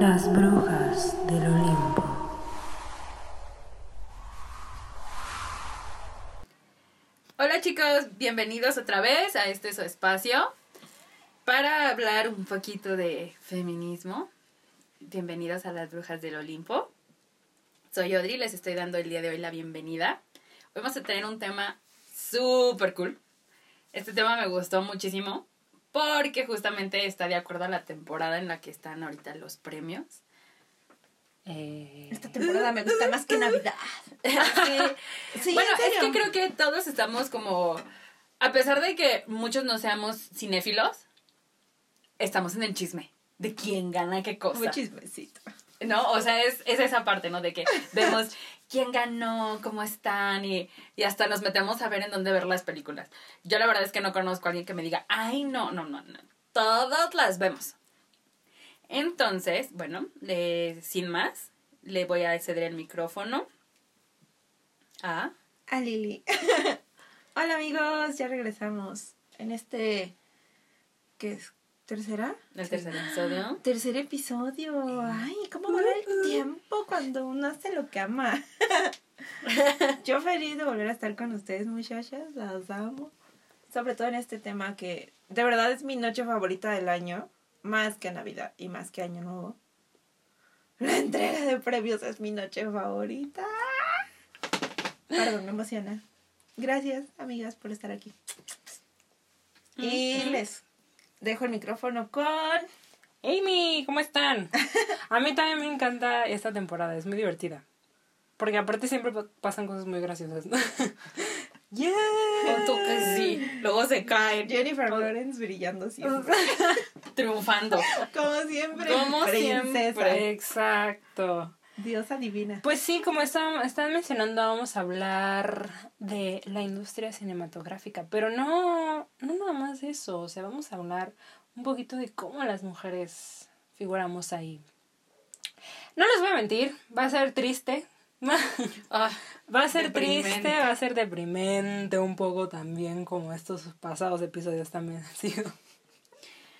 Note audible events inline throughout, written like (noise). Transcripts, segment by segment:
Las brujas del Olimpo. Hola chicos, bienvenidos otra vez a este su espacio para hablar un poquito de feminismo. Bienvenidos a las brujas del Olimpo. Soy Audrey, les estoy dando el día de hoy la bienvenida. Hoy vamos a tener un tema súper cool. Este tema me gustó muchísimo porque justamente está de acuerdo a la temporada en la que están ahorita los premios. Eh, Esta temporada me gusta más que Navidad. (laughs) Sí, bueno, en es que creo que todos estamos como, a pesar de que muchos no seamos cinéfilos, estamos en el chisme de quién gana qué cosa. Muy chismecito. ¿No? O sea, es, es esa parte, ¿no? De que vemos (laughs) quién ganó, cómo están y, y hasta nos metemos a ver en dónde ver las películas. Yo la verdad es que no conozco a alguien que me diga, ay, no, no, no, no. Todas las vemos. Entonces, bueno, sin más, le voy a ceder el micrófono a... A Lili. (laughs) Hola amigos, ya regresamos en este ¿qué es? ¿Tercera? El tercer episodio. (gasps) Tercer episodio. Ay, ¿cómo va el tiempo cuando uno hace lo que ama? (laughs) Yo feliz de volver a estar con ustedes, muchachas. Las amo. Sobre todo en este tema que de verdad es mi noche favorita del año. Más que Navidad y más que Año Nuevo. La entrega de premios es mi noche favorita. Perdón, me emociona. Gracias, amigas, por estar aquí. Y les dejo el micrófono con... Amy, ¿cómo están? A mí también me encanta esta temporada, es muy divertida. Porque aparte siempre pa- pasan cosas muy graciosas, ¿no? (laughs) ¡Yeah! Que sí. Luego se caen. Jennifer Lawrence brillando siempre. (laughs) Triunfando. Como siempre. Como princesa. siempre. Exacto. Diosa divina. Pues sí, como estaban, estaban mencionando, vamos a hablar de la industria cinematográfica, pero no, no nada más de eso, o sea, vamos a hablar un poquito de cómo las mujeres figuramos ahí. No les voy a mentir, va a ser triste, (laughs) Ah, va a ser Deprimente. triste, va a ser deprimente un poco también, como estos pasados episodios también han sido.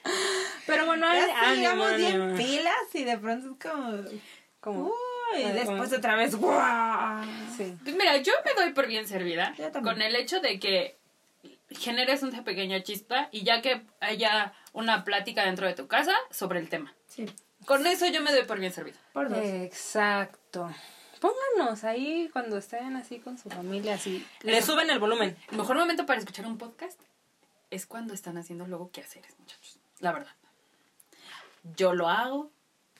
(laughs) Pero bueno, Ya ánimo, sigamos bien ánimo. pilas y de pronto es como... Como, Ay, después otra vez... ¡guau! sí. Pues mira, yo me doy por bien servida con el hecho de que generes una pequeña chispa y ya que haya una plática dentro de tu casa sobre el tema. Sí, Con eso yo me doy por bien servida. por dos. Exacto. Pónganos ahí cuando estén así con su familia, así. Le suben el volumen. El mejor momento para escuchar un podcast es cuando están haciendo luego quehaceres, muchachos. La verdad. Yo lo hago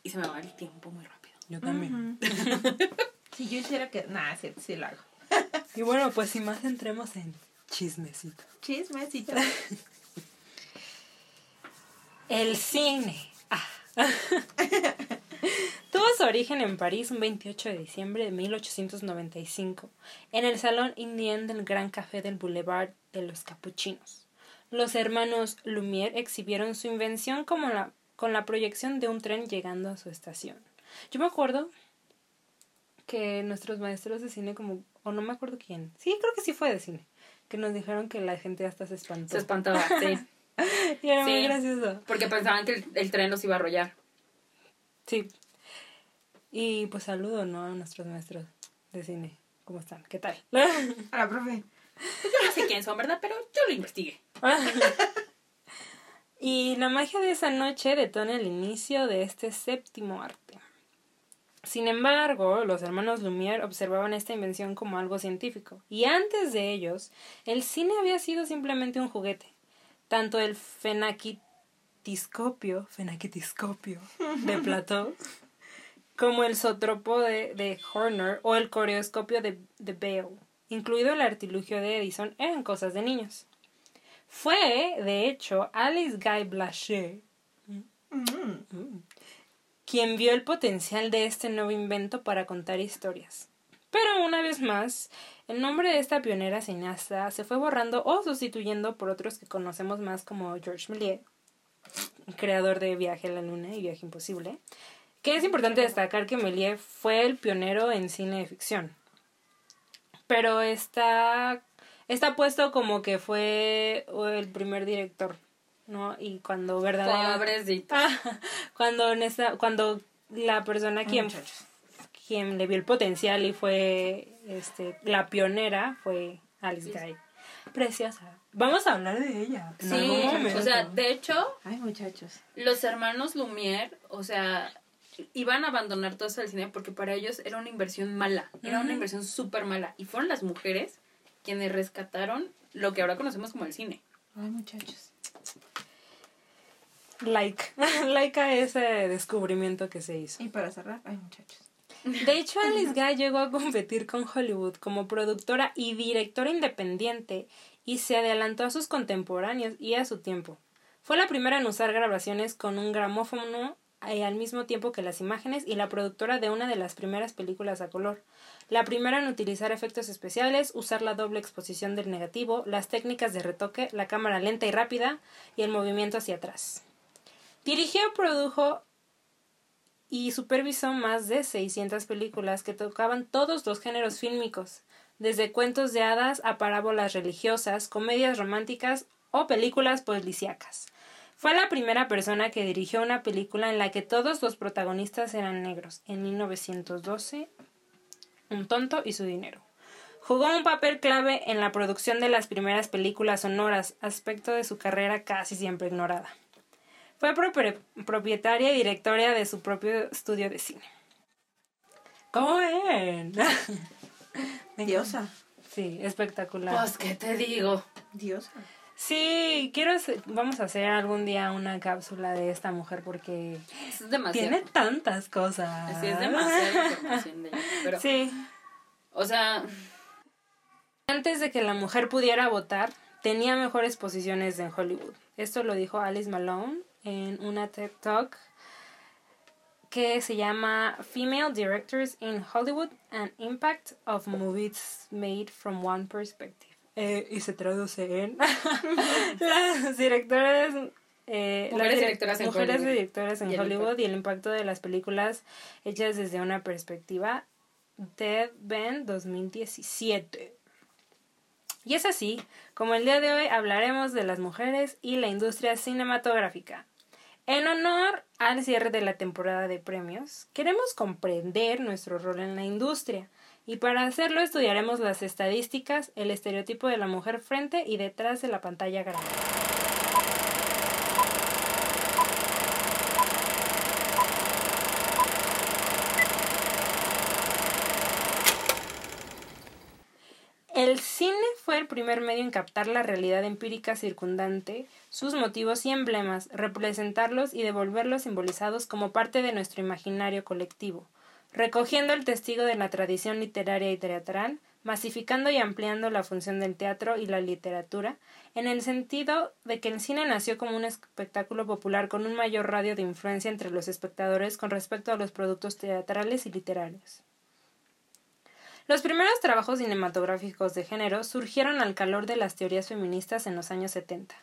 y se me va el tiempo muy rápido. Yo también. (laughs) Si yo hiciera que... Nah, sí, sí lo hago. (laughs) Y bueno, pues sin más entremos en chismecito. Chismecito. (laughs) El cine. Ah. Tuvo su origen en París un 28 de diciembre de 1895, en el Salón Indien del Gran Café del Boulevard de los Capuchinos. Los hermanos Lumière exhibieron su invención como la, con la proyección de un tren llegando a su estación. Yo me acuerdo que nuestros maestros de cine, como, o no me acuerdo quién, sí, creo que sí fue de cine, que nos dijeron que la gente hasta se espantó. Se espantaba, sí. (laughs) Y era muy Sí. gracioso. Porque pensaban que el, el tren los iba a arrollar. Sí. Y pues saludo, ¿no? A nuestros maestros de cine. ¿Cómo están? ¿Qué tal? (laughs) A la profe. Pues yo no sé quién son, ¿verdad? Pero yo lo investigué. (laughs) y la magia de esa noche detona el inicio de este séptimo arte. Sin embargo, los hermanos Lumière observaban esta invención como algo científico, y antes de ellos, el cine había sido simplemente un juguete. Tanto el fenaquitiscopio, fenaquitiscopio de (laughs) Platón, como el zotropo de, de Horner o el coreoscopio de, de Bale, incluido el artilugio de Edison, eran cosas de niños. Fue, de hecho, Alice Guy Blaché Mm. Quien vio el potencial de este nuevo invento para contar historias. Pero una vez más, el nombre de esta pionera cineasta se fue borrando o sustituyendo por otros que conocemos más como Georges Méliès, creador de Viaje a la Luna y Viaje Imposible, que es importante destacar que Méliès fue el pionero en cine de ficción. Pero está, está puesto como que fue el primer director, ¿no? Y cuando verdaderamente... Ah, (laughs) cuando en esa, cuando la persona quien, muchachos. quien le vio el potencial y fue este, la pionera fue Alice Guy. Preciosa. Vamos a hablar de ella. en Sí, algún momento. o sea, de hecho, Ay, muchachos. los hermanos Lumière, o sea, iban a abandonar todo eso del cine porque para ellos era una inversión mala, era una inversión súper mala. Y fueron las mujeres quienes rescataron lo que ahora conocemos como el cine. Ay, muchachos. Like. (laughs) like a ese descubrimiento que se hizo. Y para cerrar, ay, muchachos. De hecho, Alice Guy llegó a competir con Hollywood como productora y directora independiente y se adelantó a sus contemporáneos y a su tiempo. Fue la primera en usar grabaciones con un gramófono eh, al mismo tiempo que las imágenes y la productora de una de las primeras películas a color. La primera en utilizar efectos especiales, usar la doble exposición del negativo, las técnicas de retoque, la cámara lenta y rápida y el movimiento hacia atrás. Dirigió, produjo y supervisó más de 600 películas que tocaban todos los géneros fílmicos, desde cuentos de hadas a parábolas religiosas, comedias románticas o películas policíacas. Fue la primera persona que dirigió una película en la que todos los protagonistas eran negros, en 1912, Un tonto y su dinero. Jugó un papel clave en la producción de las primeras películas sonoras, aspecto de su carrera casi siempre ignorada. Fue propietaria y directora de su propio estudio de cine. ¿Cómo ven? (laughs) Diosa. Sí, espectacular. Pues, ¿qué te digo? Diosa. Sí, quiero hacer- vamos a hacer algún día una cápsula de esta mujer porque Es demasiado. tiene tantas cosas. Sí, es demasiada información de ella. (laughs) Pero, Sí. o sea, Antes de que la mujer pudiera votar, tenía mejores posiciones en Hollywood. Esto lo dijo Alice Malone en una TED Talk que se llama Female Directors in Hollywood and Impact of Movies Made from One Perspective. Eh, y se traduce en (laughs) las directoras eh, Mujeres las direc- directoras en mujeres Hollywood. directoras en Y el Hollywood impacto. y el impacto de las películas hechas desde una perspectiva Ted Ben 2017. Y es así como el día de hoy hablaremos de las mujeres y la industria cinematográfica. En honor al cierre de la temporada de premios, queremos comprender nuestro rol en la industria y para hacerlo estudiaremos las estadísticas, el estereotipo de la mujer frente y detrás de la pantalla grande. El cine fue el primer medio en captar la realidad empírica circundante, sus motivos y emblemas, representarlos y devolverlos simbolizados como parte de nuestro imaginario colectivo, recogiendo el testigo de la tradición literaria y teatral, masificando y ampliando la función del teatro y la literatura, en el sentido de que el cine nació como un espectáculo popular con un mayor radio de influencia entre los espectadores con respecto a los productos teatrales y literarios. Los primeros trabajos cinematográficos de género surgieron al calor de las teorías feministas en los años 70,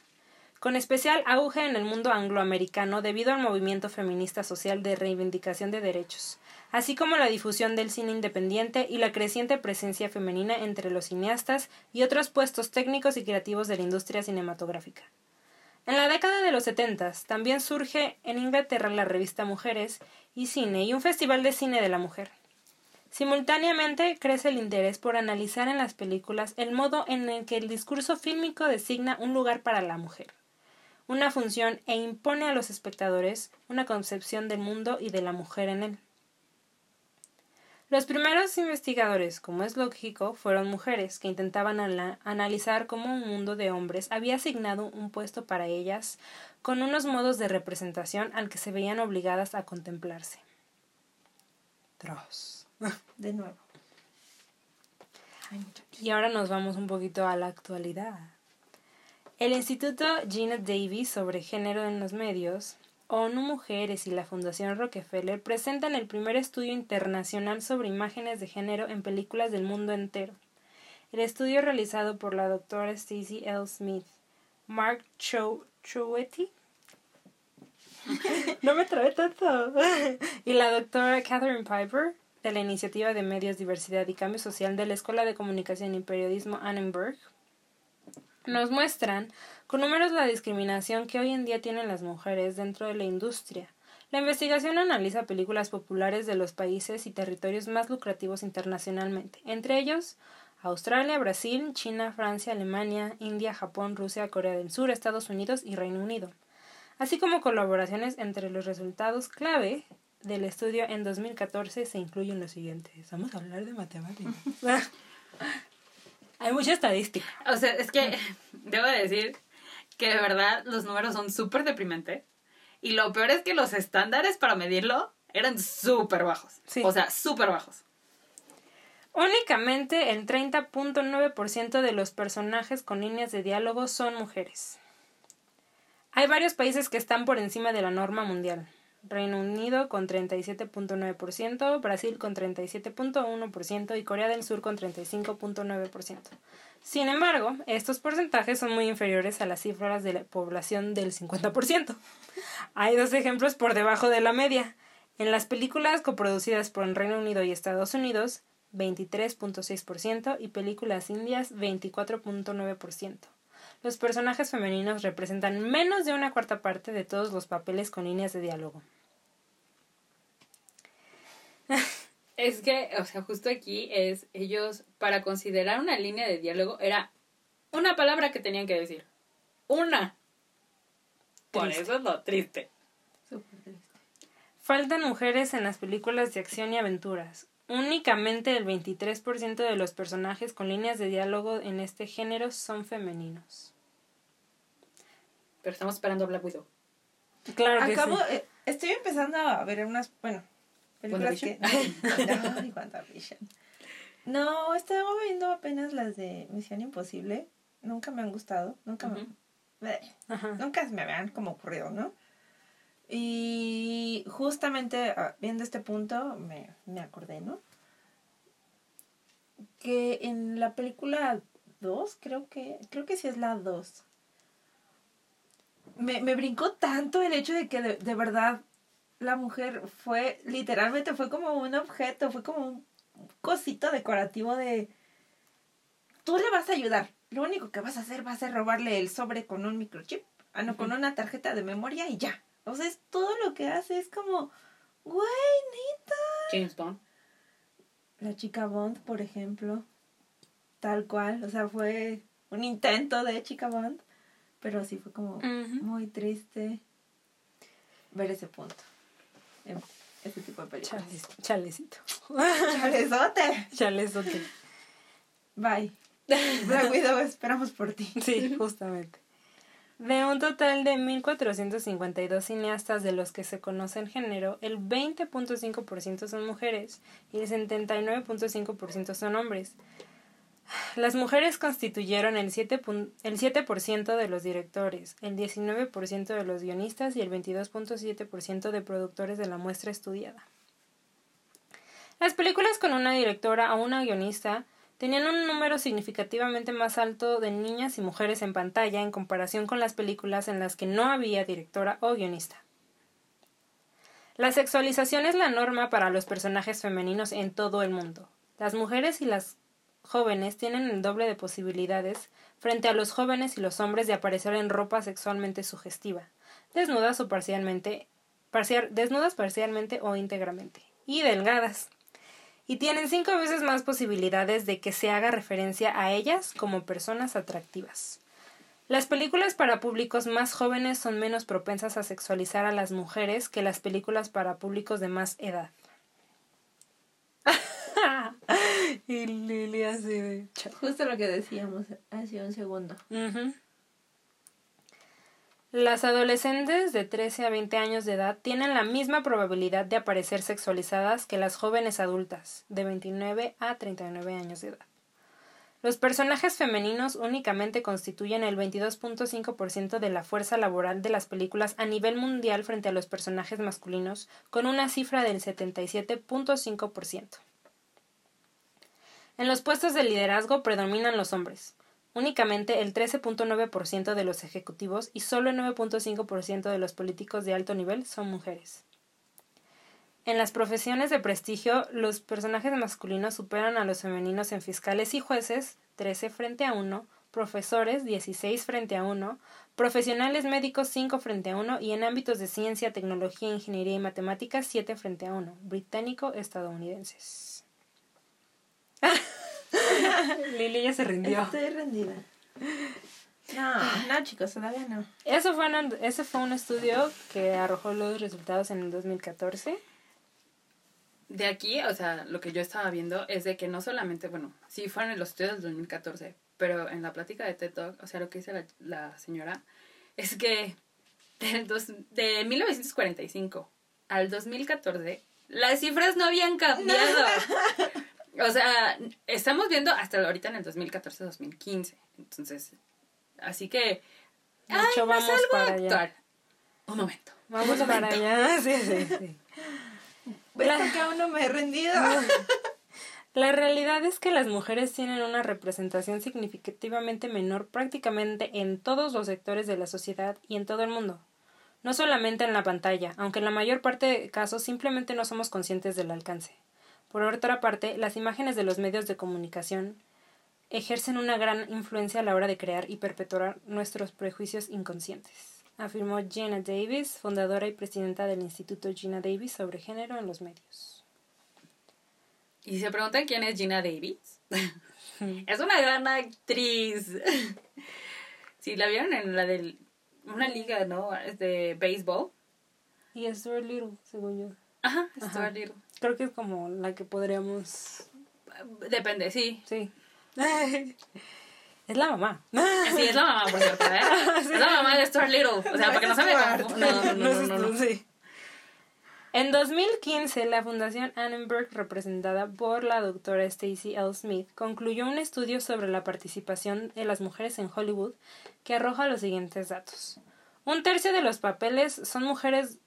con especial auge en el mundo angloamericano debido al movimiento feminista social de reivindicación de derechos, así como la difusión del cine independiente y la creciente presencia femenina entre los cineastas y otros puestos técnicos y creativos de la industria cinematográfica. En la década de los 70 también surge en Inglaterra la revista Mujeres y Cine y un festival de cine de la mujer. Simultáneamente crece el interés por analizar en las películas el modo en el que el discurso fílmico designa un lugar para la mujer, una función e impone a los espectadores una concepción del mundo y de la mujer en él. Los primeros investigadores, como es lógico, fueron mujeres que intentaban analizar cómo un mundo de hombres había asignado un puesto para ellas con unos modos de representación al que se veían obligadas a contemplarse. Tras. (laughs) De nuevo. Ay. Y ahora nos vamos un poquito a la actualidad. El Instituto Gina Davis sobre Género en los Medios, ONU Mujeres y la Fundación Rockefeller presentan el primer estudio internacional sobre imágenes de género en películas del mundo entero. El estudio realizado por la doctora Stacy L. Smith, Mark Cho Chowetti, (laughs) no me trae tanto, y la doctora Catherine Piper, de la Iniciativa de Medios, Diversidad y Cambio Social de la Escuela de Comunicación y Periodismo Annenberg, nos muestran con números la discriminación que hoy en día tienen las mujeres dentro de la industria, La investigación analiza películas populares de los países y territorios más lucrativos internacionalmente, entre ellos Australia, Brasil, China, Francia, Alemania, India, Japón, Rusia, Corea del Sur, Estados Unidos y Reino Unido, así como colaboraciones entre los resultados clave del estudio en 2014 se incluyen los siguientes. Vamos a hablar de matemáticas. (laughs) Hay mucha estadística. O sea, es que (laughs) debo de decir que de verdad los números son súper deprimentes. Y lo peor es que los estándares para medirlo eran súper bajos. Sí. O sea, súper bajos. Únicamente el 30.9% de los personajes con líneas de diálogo son mujeres. Hay varios países que están por encima de la norma mundial. Reino Unido con 37.9%, Brasil con 37.1% y Corea del Sur con 35.9%. Sin embargo, estos porcentajes son muy inferiores a las cifras de la población del 50%. Hay dos ejemplos por debajo de la media. En las películas coproducidas por el Reino Unido y Estados Unidos, 23.6% y películas indias, 24.9%. Los personajes femeninos representan menos de una cuarta parte de todos los papeles con líneas de diálogo. (laughs) Es que, o sea, justo aquí es ellos, para considerar una línea de diálogo, era una palabra que tenían que decir. Una. Por Triste. eso es lo triste. Súper triste. Faltan mujeres en las películas de acción y aventuras. Únicamente el 23% de los personajes con líneas de diálogo en este género son femeninos. Pero estamos esperando Black Widow. Claro que Acabo, sí. eh, estoy empezando a ver unas, bueno, películas que... No, estaba viendo apenas las de Misión Imposible. Nunca me han gustado, nunca me... Ajá. nunca me habían como ocurrido, ¿no? Y justamente ah, viendo este punto me, me acordé, ¿no? Que en la película 2, creo que, creo que sí es la 2. Me, me brincó tanto el hecho de que de, de verdad la mujer fue, literalmente fue como un objeto, fue como un cosito decorativo de... Tú le vas a ayudar. Lo único que vas a hacer va a ser robarle el sobre con un microchip. Ah, no, con una tarjeta de memoria y ya. O sea, es todo lo que hace. Es como, güey, neta. James Bond. La chica Bond, por ejemplo. Tal cual. O sea, fue un intento de chica Bond. Pero sí fue como muy triste ver ese punto. En ese tipo de películas. Chales- chalecito. ¡Chalezote! (laughs) Chalesote. Bye. (laughs) Black Widow, esperamos por ti. Sí, justamente. De un total de 1.452 cineastas de los que se conoce el género, el 20.5% son mujeres y el 79.5% son hombres. Las mujeres constituyeron el 7%, pun- el 7% de los directores, el 19% de los guionistas y el 22.7% de productores de la muestra estudiada. Las películas con una directora o una guionista tenían un número significativamente más alto de niñas y mujeres en pantalla en comparación con las películas en las que no había directora o guionista. La sexualización es la norma para los personajes femeninos en todo el mundo. Las mujeres y las jóvenes tienen el doble de posibilidades frente a los jóvenes y los hombres de aparecer en ropa sexualmente sugestiva, desnudas o parcialmente, parcial- desnudas parcialmente o íntegramente, y delgadas y tienen cinco veces más posibilidades de que se haga referencia a ellas como personas atractivas. Las películas para públicos más jóvenes son menos propensas a sexualizar a las mujeres que las películas para públicos de más edad. (laughs) y Lili así de... Justo lo que decíamos hace un segundo. Ujú. Las adolescentes de 13 a 20 años de edad tienen la misma probabilidad de aparecer sexualizadas que las jóvenes adultas de 29 a 39 años de edad. Los personajes femeninos únicamente constituyen el 22.5% de la fuerza laboral de las películas a nivel mundial frente a los personajes masculinos, con una cifra del 77.5%. En los puestos de liderazgo predominan los hombres. Únicamente el 13.9% de los ejecutivos y solo el 9.5% de los políticos de alto nivel son mujeres. En las profesiones de prestigio, los personajes masculinos superan a los femeninos en fiscales y jueces, 13 frente a 1, profesores, 16 frente a 1, Profesionales médicos 5 frente a 1 y en ámbitos de ciencia, tecnología, ingeniería y matemáticas 7 frente a 1. Británico-estadounidenses. (laughs) (laughs) Lili ya se rindió. Estoy rendida. No, no, chicos, todavía no. Eso fue, un, ese fue un estudio que arrojó los resultados en el 2014. De aquí, o sea, lo que yo estaba viendo es de que no solamente, bueno, sí fueron los estudios del 2014, pero en la plática de TED Talk, o sea, lo que dice la, la señora (laughs) es que del dos, de 1945 al 2014 las cifras no habían cambiado. (laughs) O sea, estamos viendo hasta ahorita en el 2014-2015. Entonces, así que... Hecho, ay, vamos algo para allá. Un momento. Vamos para allá. Sí, sí, sí. (laughs) ¿Ves que aún no me he rendido? (laughs) La realidad es que las mujeres tienen una representación significativamente menor prácticamente en todos los sectores de la sociedad y en todo el mundo. No solamente en la pantalla, aunque en la mayor parte de casos simplemente no somos conscientes del alcance. Por otra parte, las imágenes de los medios de comunicación ejercen una gran influencia a la hora de crear y perpetuar nuestros prejuicios inconscientes, afirmó Gina Davis, fundadora y presidenta del Instituto Gina Davis sobre género en los medios. Y se preguntan quién es Gina Davis. (laughs) es una gran actriz. (laughs) Si la vieron en la de una liga, ¿no? Es de béisbol. Y es Stuart Little, según yo. Ajá, Ajá. Stuart Little. Creo que es como la que podríamos... Depende, sí. Sí. (laughs) Es la mamá. Sí, es la mamá, por cierto, ¿eh? (laughs) Es la mamá de Stuart Little. O sea, No para que no confunda. No, no, no, no, no, no. Sí. En 2015, la Fundación Annenberg, representada por la doctora Stacy L. Smith, concluyó un estudio sobre la participación de las mujeres en Hollywood que arroja los siguientes datos. Un tercio de los papeles son mujeres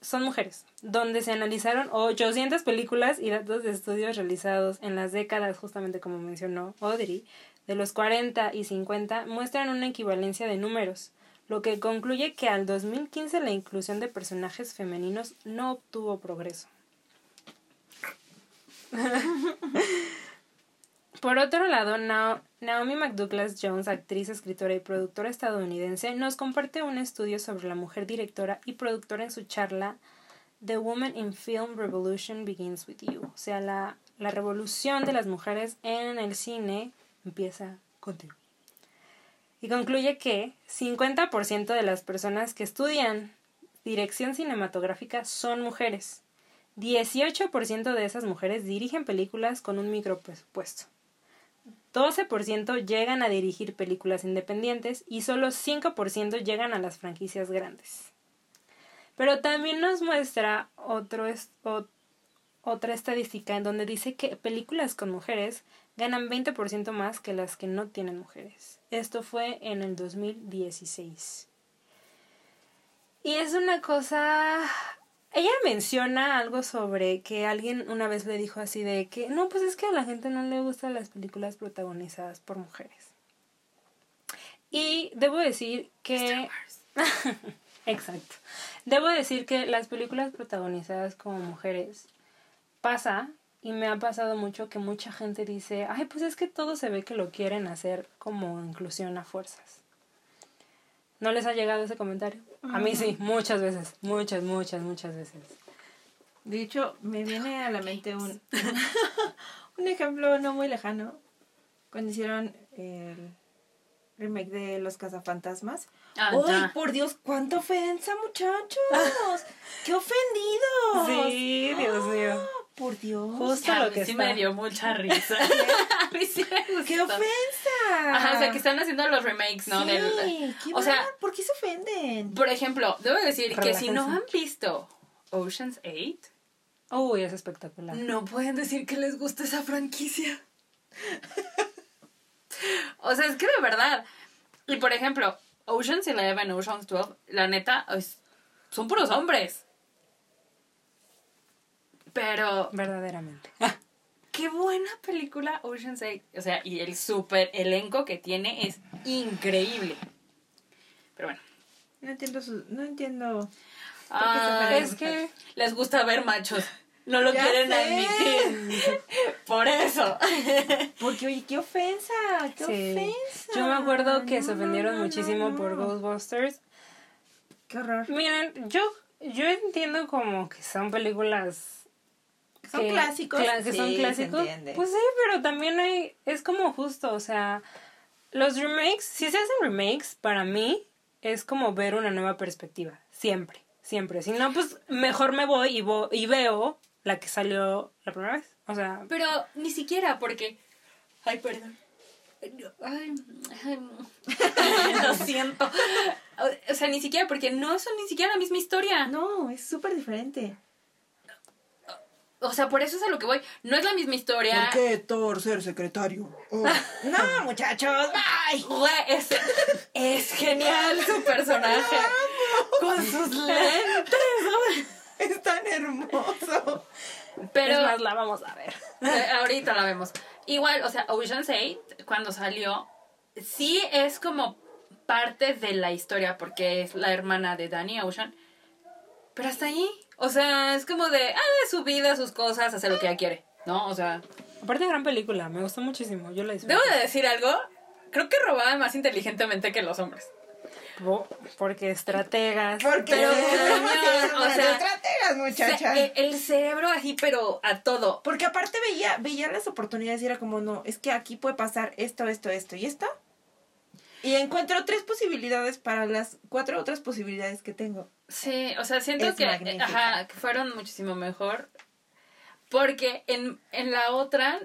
son mujeres, donde se analizaron 800 películas y datos de estudios realizados en las décadas, justamente como mencionó Audrey, de los 40 y 50, muestran una equivalencia de números, lo que concluye que al 2015 la inclusión de personajes femeninos no obtuvo progreso. (laughs) Por otro lado, Nao- Naomi McDouglas Jones, actriz, escritora y productora estadounidense, nos comparte un estudio sobre la mujer directora y productora en su charla The Woman in Film Revolution Begins with You. O sea, la, la revolución de las mujeres en el cine empieza contigo. Y concluye que 50% de las personas que estudian dirección cinematográfica son mujeres. 18% de esas mujeres dirigen películas con un micropresupuesto. 12% llegan a dirigir películas independientes y solo 5% llegan a las franquicias grandes. Pero también nos muestra otra estadística en donde dice que películas con mujeres ganan 20% más que las que no tienen mujeres. Esto fue en el 2016. Y es una cosa... Ella menciona algo sobre que alguien una vez le dijo así de que no, pues es que a la gente no le gustan las películas protagonizadas por mujeres. Y debo decir que... (laughs) Exacto. Debo decir que las películas protagonizadas como mujeres pasa y me ha pasado mucho que mucha gente dice, ay, pues es que todo se ve que lo quieren hacer como inclusión a fuerzas. ¿No les ha llegado ese comentario? A mí sí, muchas veces, muchas, muchas, muchas veces. De hecho, me viene a la mente un, (laughs) un ejemplo no muy lejano. Cuando hicieron el remake de Los Cazafantasmas. Ah, ¡Ay, por Dios! ¡Cuánta ofensa, muchachos! (laughs) ¡Qué ofendidos! Sí, Dios mío. ¡Ah, ¡Por Dios! Justo A lo mí que sí está. me dio mucha (laughs) risa. (laughs) (laughs) a mí sí me gustó. ¡Qué ofensa! Ajá, o sea, que están haciendo los remakes, ¿no? Sí, Del- qué o sea, ¿por qué se ofenden? por ejemplo, debo decir que si no han visto Ocean's 8, Uy, es espectacular. no pueden decir que les gusta esa franquicia. o sea, es que de verdad. Y por ejemplo, Ocean's 11, Ocean's 12, la neta, es- son puros hombres. Pero Verdaderamente. qué buena película Ocean's 8. O sea, y el super elenco que tiene es increíble. Pero bueno. No entiendo su, no entiendo. Ah, se es que les gusta ver machos. no lo Ya quieren sé. admitir. (laughs) Por eso. Porque, oye, qué ofensa, qué Sí. ofensa. Yo me acuerdo que se No, no, ofendieron no, no, muchísimo no. por Ghostbusters. Qué horror. Miren, yo, yo entiendo como que son películas Son que- clásicos. que son sí, se clásicos. Pues sí, pero también hay, es como justo, o sea, los remakes, si se hacen remakes, para mí es como ver una nueva perspectiva, siempre, siempre. Si no, pues mejor me voy y, vo- y veo la que salió la primera vez. O sea, Pero ni siquiera porque... Ay, perdón. Ay, ay, (laughs) lo siento. O sea, ni siquiera porque no son ni siquiera la misma historia. No, es súper diferente. O sea, por eso es a lo que voy. No es la misma historia. ¿Por qué Thor ser secretario? Oh. (laughs) No, muchachos, bye. Güey, es, es genial su personaje. Con sus lentes. (laughs) Es tan hermoso. Pero es más, la vamos a ver. eh, ahorita la vemos. Igual, o sea, Ocean's 8, cuando salió, sí es como parte de la historia porque es la hermana de Danny Ocean. Pero hasta ahí. O sea, es como de, ah, su vida, sus cosas, hacer lo que ella quiere. ¿No? O sea, Aparte, gran película, me gustó muchísimo, yo la disfruté. debo de decir algo. Creo que robaban más inteligentemente que los hombres. Porque estrategas. Porque Pero, no, (laughs) o sea, estrategas, muchachas. Eh, el cerebro así, pero a todo. Porque aparte veía, veía las oportunidades y era como, no, es que aquí puede pasar esto, esto, esto y esto. Y encuentro tres posibilidades para las cuatro otras posibilidades que tengo. Sí, o sea, siento Es que, magnífica. ajá, que fueron muchísimo mejor. Porque en, en la otra,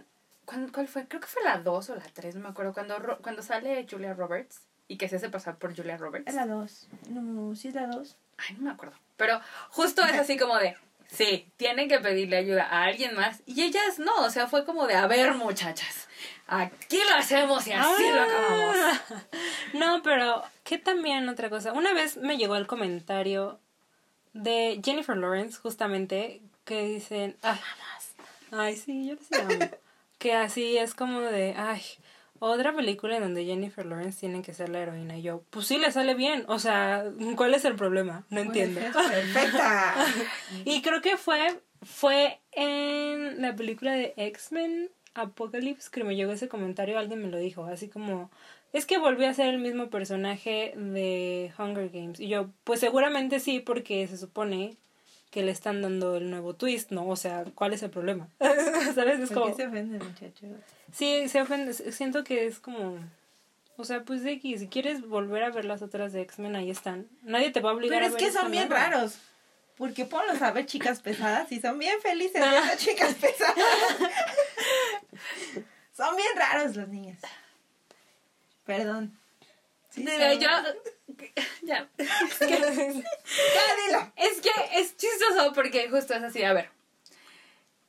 ¿cuál, cuál fue? Creo que fue la 2 o la 3, no me acuerdo. Cuando, cuando sale Julia Roberts y que se hace pasar por Julia Roberts. Es la dos. No, sí es la dos. Ay, no me acuerdo. Pero justo es así como de, sí, tienen que pedirle ayuda a alguien más. Y ellas no, o sea, fue como de, a ver, muchachas, aquí lo hacemos y así lo acabamos. Ah. No, pero que también otra cosa. Una vez me llegó el comentario de Jennifer Lawrence, justamente, que dicen, ah, ay, sí, yo les amo. (laughs) que así es como de, ay, otra película en donde Jennifer Lawrence tiene que ser la heroína. Y yo, pues sí, le sale bien. O sea, ¿cuál es el problema? No entiendo. Perfecta. (laughs) Y creo que fue, fue en la película de X-Men Apocalypse que me llegó ese comentario, alguien me lo dijo, así como, es que volvió a ser el mismo personaje de Hunger Games. Y yo, pues seguramente sí, porque se supone que le están dando el nuevo twist, ¿no? O sea, ¿cuál es el problema? (laughs) ¿Sabes? Es ¿Por como... se ofende, muchachos? Sí, se ofende. Siento que es como... O sea, pues de X, si quieres volver a ver las otras de X-Men, ahí están. Nadie te va a obligar Pero a es ver que esta son bien nueva. raros. Porque ponlos a ver chicas pesadas y son bien felices (laughs) chicas pesadas. (laughs) (laughs) son bien raros los niños. Perdón. Sí, Mira, yo, (laughs) ya, (laughs) Ya, dilo. Es que es chistoso porque justo es así, a ver.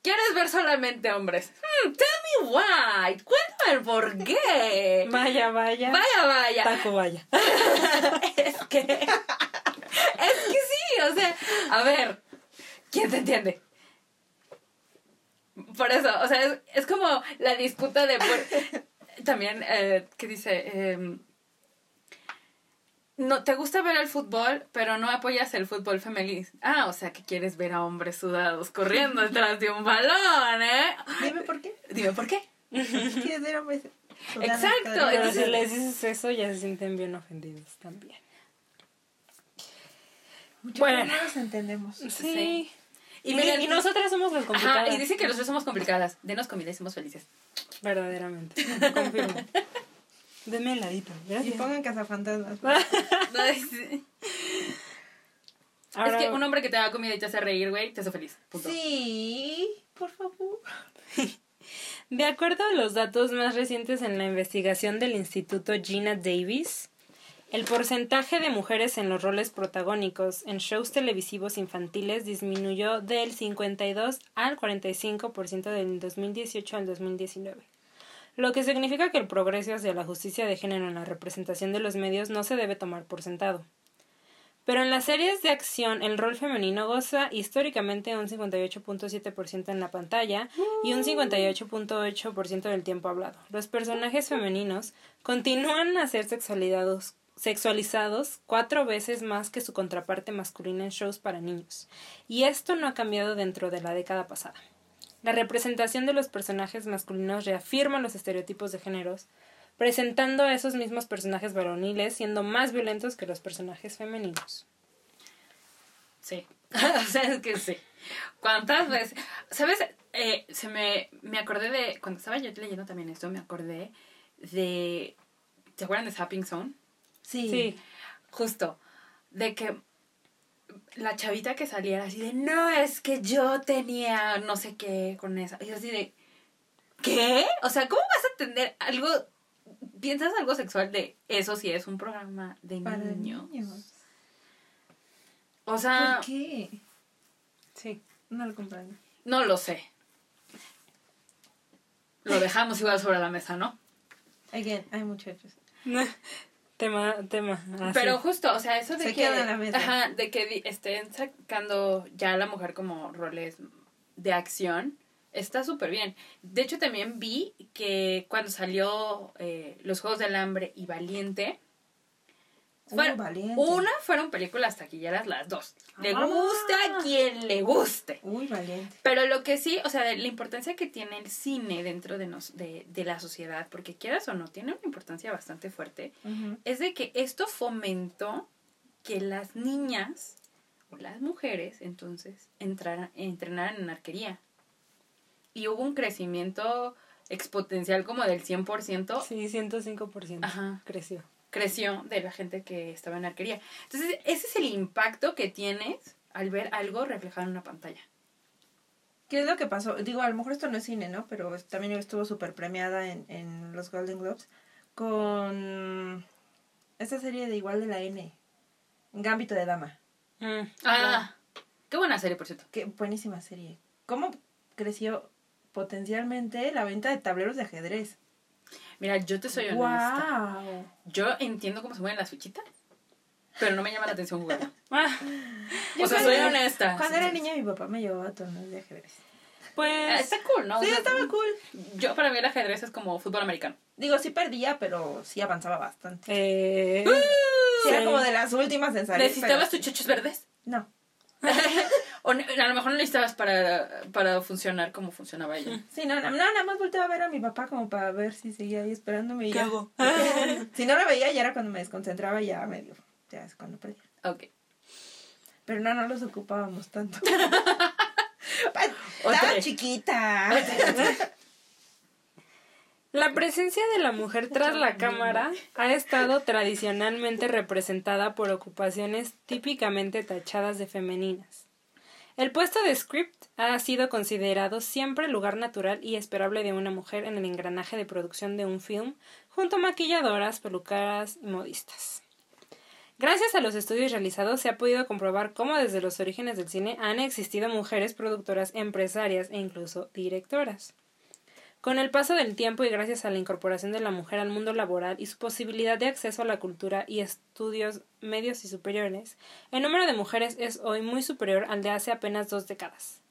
¿Quieres ver solamente hombres? Hmm, tell me why. Cuéntame el por qué. Vaya, vaya. Vaya, vaya. Taco, vaya. Es que. Es que sí, o sea, a ver. ¿Quién te entiende? Por eso, o sea, es, es como la disputa de. por- (laughs) también, eh, ¿qué dice? Em, no, te gusta ver el fútbol, pero no apoyas el fútbol femenil. Ah, o sea que quieres ver a hombres sudados corriendo detrás de un balón, ¿eh? Dime por qué. Dime por qué. (laughs) ¿Quieres ver hombres? Exacto, Pero entonces- si les dices eso, ya se sienten bien ofendidos también. Bueno. no nos entendemos. Sí. Sí. Y, Y miren- y nosotras somos las complicadas. Ajá, y dice que nosotros somos complicadas. Denos comida y somos felices. Verdaderamente. (laughs) Confirmo. Deme heladito. Y Gracias. pongan cazafantasmas. (laughs) (laughs) Ahora, Es que un hombre que te da comida y te hace reír, güey, te hace feliz. Punto. Sí, por favor. De acuerdo a los datos más recientes en la investigación del Instituto Gina Davis, el porcentaje de mujeres en los roles protagónicos en shows televisivos infantiles disminuyó del 52 al 45% del 2018 al 2019. Lo que significa que el progreso hacia la justicia de género en la representación de los medios no se debe tomar por sentado. Pero en las series de acción el rol femenino goza históricamente un 58.7% en la pantalla y un 58.8% del tiempo hablado. Los personajes femeninos continúan a ser sexualizados, sexualizados cuatro veces más que su contraparte masculina en shows para niños. Y esto no ha cambiado dentro de la década pasada. La representación de los personajes masculinos reafirma los estereotipos de géneros, presentando a esos mismos personajes varoniles siendo más violentos que los personajes femeninos. Sí. (laughs) o sea, es que sí. ¿Cuántas veces? ¿Sabes? Eh, se me, me acordé de. Cuando estaba yo leyendo también esto, me acordé de. ¿Se acuerdan de Zapping Zone? Sí. Sí, Justo. De que la chavita que saliera así de. No, es que yo tenía no sé qué con eso. Y así de. ¿Qué? O sea, ¿cómo vas a entender algo? ¿Piensas algo sexual de eso si es un programa de Para niños? niños. O sea, ¿Por qué? sí. No lo comprendo. no lo sé. Lo dejamos igual sobre la mesa, ¿no? Again, hay muchachos. (laughs) tema, tema. ah, Pero justo, o sea, eso de Se que, queda en la mesa. Ajá, de que di- estén sacando ya a la mujer como roles de acción, está súper bien. De hecho, también vi que cuando salió eh, Los Juegos del Hambre y Valiente, Uh, fueron- valiente. una fueron películas taquilleras las dos. Le Ah. guste a quien le guste. Uy, valiente. Pero lo que sí, o sea, de la importancia que tiene el cine dentro de, nos, de, de la sociedad, porque quieras o no, tiene una importancia bastante fuerte, es de que esto fomentó que las niñas o las mujeres entonces entraran, entrenaran en arquería. Y hubo un crecimiento exponencial como del 100%, Sí, 105% Ajá. creció. Creció de la gente que estaba en arquería. Entonces, ese es el impacto que tienes al ver algo reflejado en una pantalla. ¿Qué es lo que pasó? Digo, a lo mejor esto no es cine, ¿no? Pero también estuvo súper premiada en, en los Golden Globes con esta serie de igual de la N, Gambito de Dama. Mm. Ah, qué buena serie, por cierto. Qué buenísima serie. ¿Cómo creció potencialmente la venta de tableros de ajedrez? Mira, yo te soy honesta. ¡Wow! Yo entiendo cómo se mueven las fichitas, pero no me llama la atención jugarlo. (laughs) Ah, O sea, soy honesta. Cuando era niña mi papá me llevaba a torneos de ajedrez. Ah, pues Está cool, ¿no? O Sí, sea, estaba cool. Yo para mí el ajedrez es como fútbol americano. Digo, sí perdía, pero sí avanzaba bastante. eh, Sí, era sí. como de las últimas en salir. ¿Necesitabas pero- tus chochos verdes? No. (laughs) (laughs) o a lo mejor no necesitabas para, para funcionar como funcionaba ella. (laughs) Sí, no, no, no, nada más volteaba a ver a mi papá como para ver si seguía ahí esperándome y ¿Qué ya. hago? (laughs) (laughs) si no lo veía, ya era cuando me desconcentraba y ya medio. Ya es cuando perdía. Ok. Pero no, no los ocupábamos tanto. Otra. Estaba chiquita. La presencia de la mujer tras la cámara ha estado tradicionalmente representada por ocupaciones típicamente tachadas de femeninas. El puesto de script ha sido considerado siempre el lugar natural y esperable de una mujer en el engranaje de producción de un film, junto a maquilladoras, peluqueras y modistas. Gracias a los estudios realizados se ha podido comprobar cómo desde los orígenes del cine han existido mujeres productoras, empresarias e incluso directoras. Con el paso del tiempo y gracias a la incorporación de la mujer al mundo laboral y su posibilidad de acceso a la cultura y estudios medios y superiores, el número de mujeres es hoy muy superior al de hace apenas dos décadas.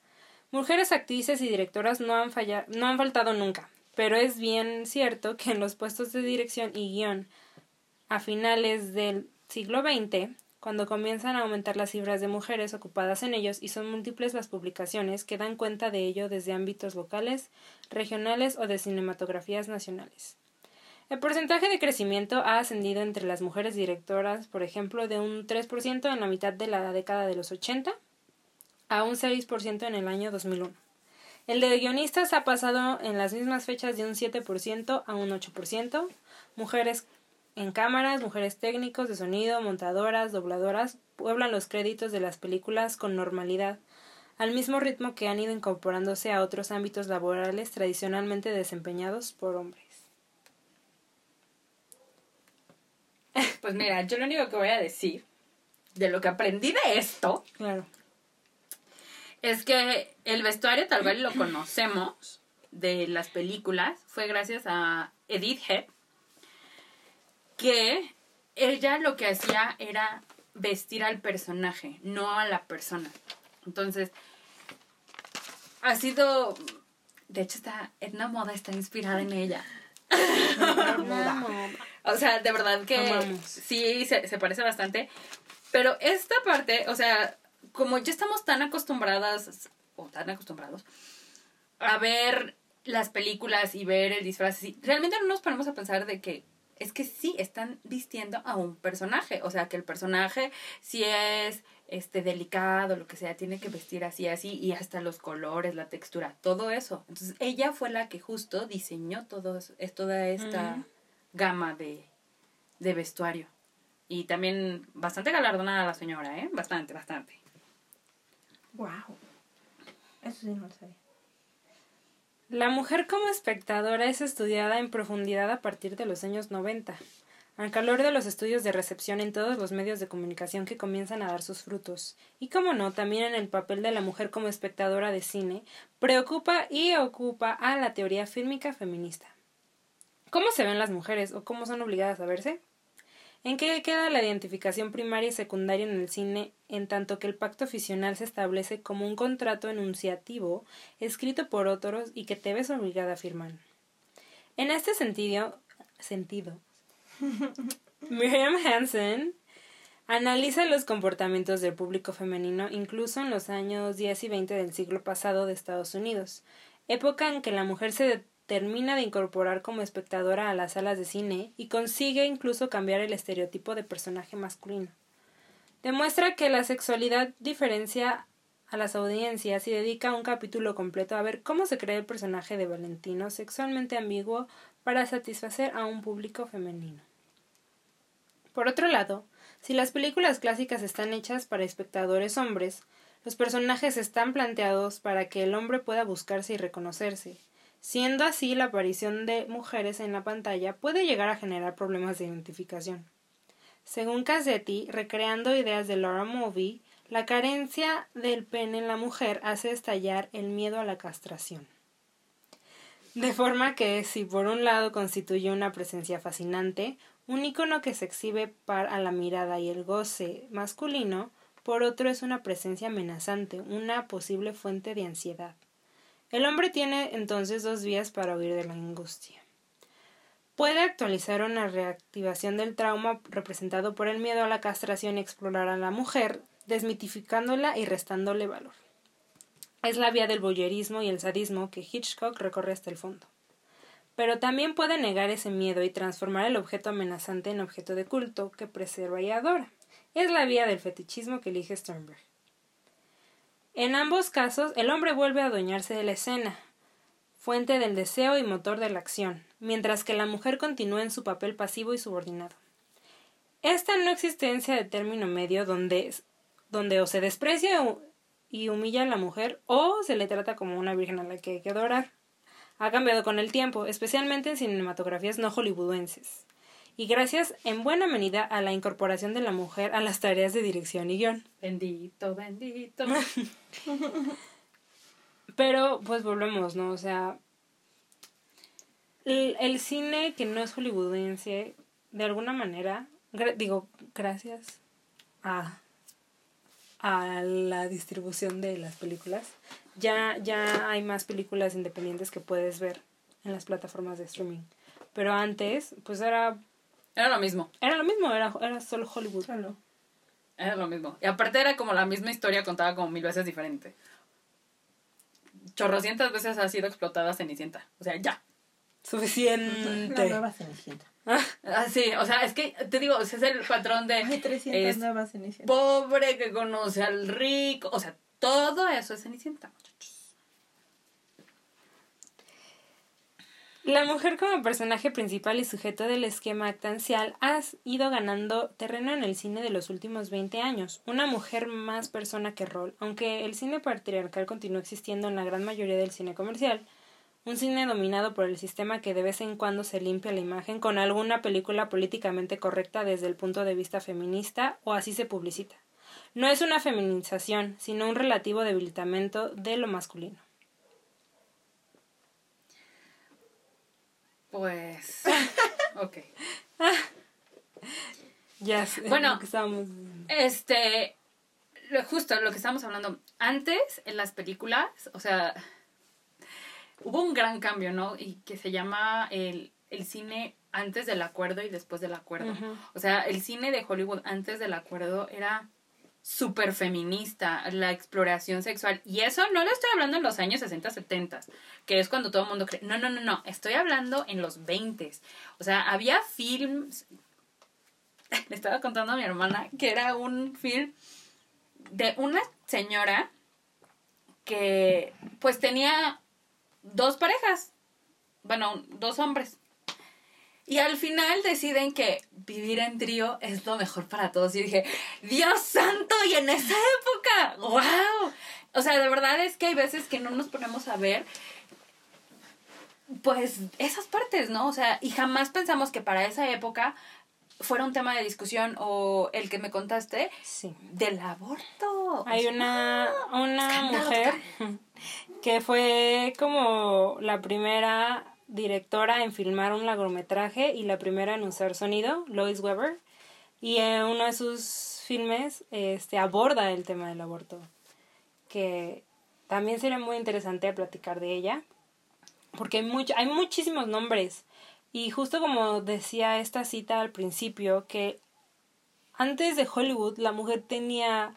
Mujeres actrices y directoras no han, falla- no han faltado nunca, pero es bien cierto que en los puestos de dirección y guion a finales del siglo XX, cuando comienzan a aumentar las cifras de mujeres ocupadas en ellos y son múltiples las publicaciones que dan cuenta de ello desde ámbitos locales, regionales o de cinematografías nacionales. El porcentaje de crecimiento ha ascendido entre las mujeres directoras, por ejemplo, de un 3% en la mitad de la década de los 80 a un 6% en el año 2001. El de guionistas ha pasado en las mismas fechas de un 7% a un 8%. Mujeres en cámaras, mujeres técnicos de sonido, montadoras, dobladoras, pueblan los créditos de las películas con normalidad, al mismo ritmo que han ido incorporándose a otros ámbitos laborales tradicionalmente desempeñados por hombres. (laughs) Pues mira, yo lo único que voy a decir de lo que aprendí de esto Claro. es que el vestuario tal vez lo conocemos de las películas fue gracias a Edith Head que ella lo que hacía era vestir al personaje, no a la persona. Entonces, ha sido de hecho está Edna Moda está inspirada en ella. (laughs) O sea, de verdad que Amamos. sí, se, se parece bastante. Pero esta parte, o sea, como ya estamos tan acostumbradas, o tan acostumbrados, a ver las películas y ver el disfraz, realmente no nos ponemos a pensar de que es que sí están vistiendo a un personaje. O sea, que el personaje, si es este delicado, lo que sea, tiene que vestir así, así, y hasta los colores, la textura, todo eso. Entonces, ella fue la que justo diseñó todo eso- es toda esta gama de, de vestuario. Y también bastante galardonada la señora, ¿eh? Bastante, bastante. Wow. Eso sí no lo sabía. La mujer como espectadora es estudiada en profundidad a partir de los años 90, al calor de los estudios de recepción en todos los medios de comunicación que comienzan a dar sus frutos. Y como no, también en el papel de la mujer como espectadora de cine, preocupa y ocupa a la teoría fílmica feminista. ¿Cómo se ven las mujeres o cómo son obligadas a verse? ¿En qué queda la identificación primaria y secundaria en el cine, en tanto que el pacto fisional se establece como un contrato enunciativo escrito por otros y que te ves obligada a firmar? En este sentido, sentido (laughs) Miriam Hansen analiza los comportamientos del público femenino incluso en los años 10 y 20 del siglo pasado de Estados Unidos, época en que la mujer se termina de incorporar como espectadora a las salas de cine y consigue incluso cambiar el estereotipo de personaje masculino. Demuestra que la sexualidad diferencia a las audiencias y dedica un capítulo completo a ver cómo se crea el personaje de Valentino sexualmente ambiguo para satisfacer a un público femenino. Por otro lado, si las películas clásicas están hechas para espectadores hombres, los personajes están planteados para que el hombre pueda buscarse y reconocerse, siendo así la aparición de mujeres en la pantalla puede llegar a generar problemas de identificación. Según Cassetti, recreando ideas de Laura Mulvey, la carencia del pene en la mujer hace estallar el miedo a la castración. De forma que, si por un lado constituye una presencia fascinante, un icono que se exhibe para la mirada y el goce masculino, por otro es una presencia amenazante, una posible fuente de ansiedad. El hombre tiene entonces dos vías para huir de la angustia. Puede actualizar una reactivación del trauma representado por el miedo a la castración y explorar a la mujer, desmitificándola y restándole valor. Es la vía del voyerismo y el sadismo que Hitchcock recorre hasta el fondo. Pero también puede negar ese miedo y transformar el objeto amenazante en objeto de culto que preserva y adora. Es la vía del fetichismo que elige Sternberg. En ambos casos, el hombre vuelve a adueñarse de la escena, fuente del deseo y motor de la acción, mientras que la mujer continúa en su papel pasivo y subordinado. Esta no existencia de término medio donde, donde o se desprecia y humilla a la mujer o se le trata como una virgen a la que hay que adorar. Ha cambiado con el tiempo, especialmente en cinematografías no hollywoodenses, y gracias en buena medida a la incorporación de la mujer a las tareas de dirección y guion. Bendito, bendito. (laughs) Pero, pues volvemos, ¿no? O sea, el, el cine que no es hollywoodense, de alguna manera, gra- digo, gracias a, a la distribución de las películas, ya, ya hay más películas independientes que puedes ver en las plataformas de streaming. Pero antes, pues era, Era lo mismo, era lo mismo, era, era solo Hollywood. Solo. era lo mismo. Y aparte era como la misma historia contada como mil veces diferente. Chorrocientas veces ha sido explotada Cenicienta. O sea, ya. La Suficiente. nueva Cenicienta. Ah, sí, o sea, es que te digo, ese es el patrón de Hay 300 es nuevas Cenicientas. pobre que conoce al rico. O sea, todo eso es Cenicienta, muchachos. La mujer como personaje principal y sujeto del esquema actancial ha ido ganando terreno en el cine de los últimos 20 años. Una mujer más persona que rol, aunque el cine patriarcal continúa existiendo en la gran mayoría del cine comercial. Un cine dominado por el sistema que de vez en cuando se limpia la imagen con alguna película políticamente correcta desde el punto de vista feminista o así se publicita. No es una feminización, sino un relativo debilitamiento de lo masculino. Pues. (laughs) Ok. (laughs) Ya Bueno, que estábamos- Este. lo- Justo lo que estábamos hablando. Antes, en las películas, o sea. Hubo un gran cambio, ¿no? Y que se llama el, el cine antes del acuerdo y después del acuerdo. O sea, el cine de Hollywood antes del acuerdo era súper feminista, la exploración sexual. Y eso no lo estoy hablando en los años 60, 70, que es cuando todo el mundo cree. No, no, no, no. Estoy hablando en los 20. O sea, había films. (laughs) Le estaba contando a mi hermana que era un film de una señora que pues tenía dos parejas. Bueno, dos hombres. Y al final deciden que vivir en trío es lo mejor para todos. Y dije, Dios santo, y en esa época, wow. O sea, de verdad es que hay veces que no nos ponemos a ver, pues, esas partes, ¿no? O sea, y jamás pensamos que para esa época fuera un tema de discusión o el que me contaste Sí. del aborto. O Hay sea, una, una escándalo mujer que fue como la primera directora en filmar un largometraje y la primera en usar sonido, Lois Weber, y en uno de sus filmes este, aborda el tema del aborto, que también sería muy interesante platicar de ella, porque hay, mucho, hay muchísimos nombres, y justo como decía esta cita al principio, que antes de Hollywood la mujer tenía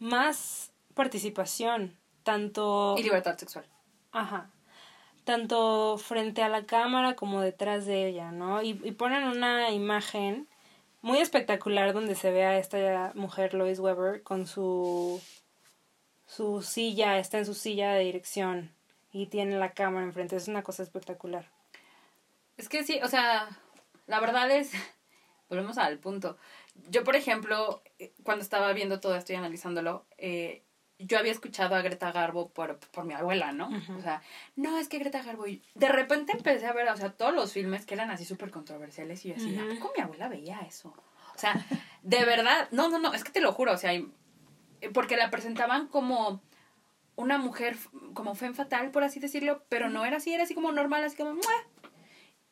más participación, tanto... Y libertad sexual. Ajá. Tanto frente a la cámara como detrás de ella, ¿no? Y, y ponen una imagen muy espectacular donde se ve a esta mujer, Lois Weber, con su, su silla, está en su silla de dirección y tiene la cámara enfrente. Es una cosa espectacular. Es que sí, o sea, la verdad es, (laughs) volvemos al punto. Yo, por ejemplo, eh, cuando estaba viendo todo esto y analizándolo, eh, yo había escuchado a Greta Garbo por, por mi abuela, ¿no? O sea, no, es que Greta Garbo... y de repente empecé a ver, o sea, todos los filmes que eran así súper controversiales y yo así, ¿a poco mi abuela veía eso? O sea, de verdad, no, no, no, es que te lo juro, o sea, y- porque la presentaban como una mujer, como femme fatal, por así decirlo, pero no era así, era así como normal, así como... "Mua".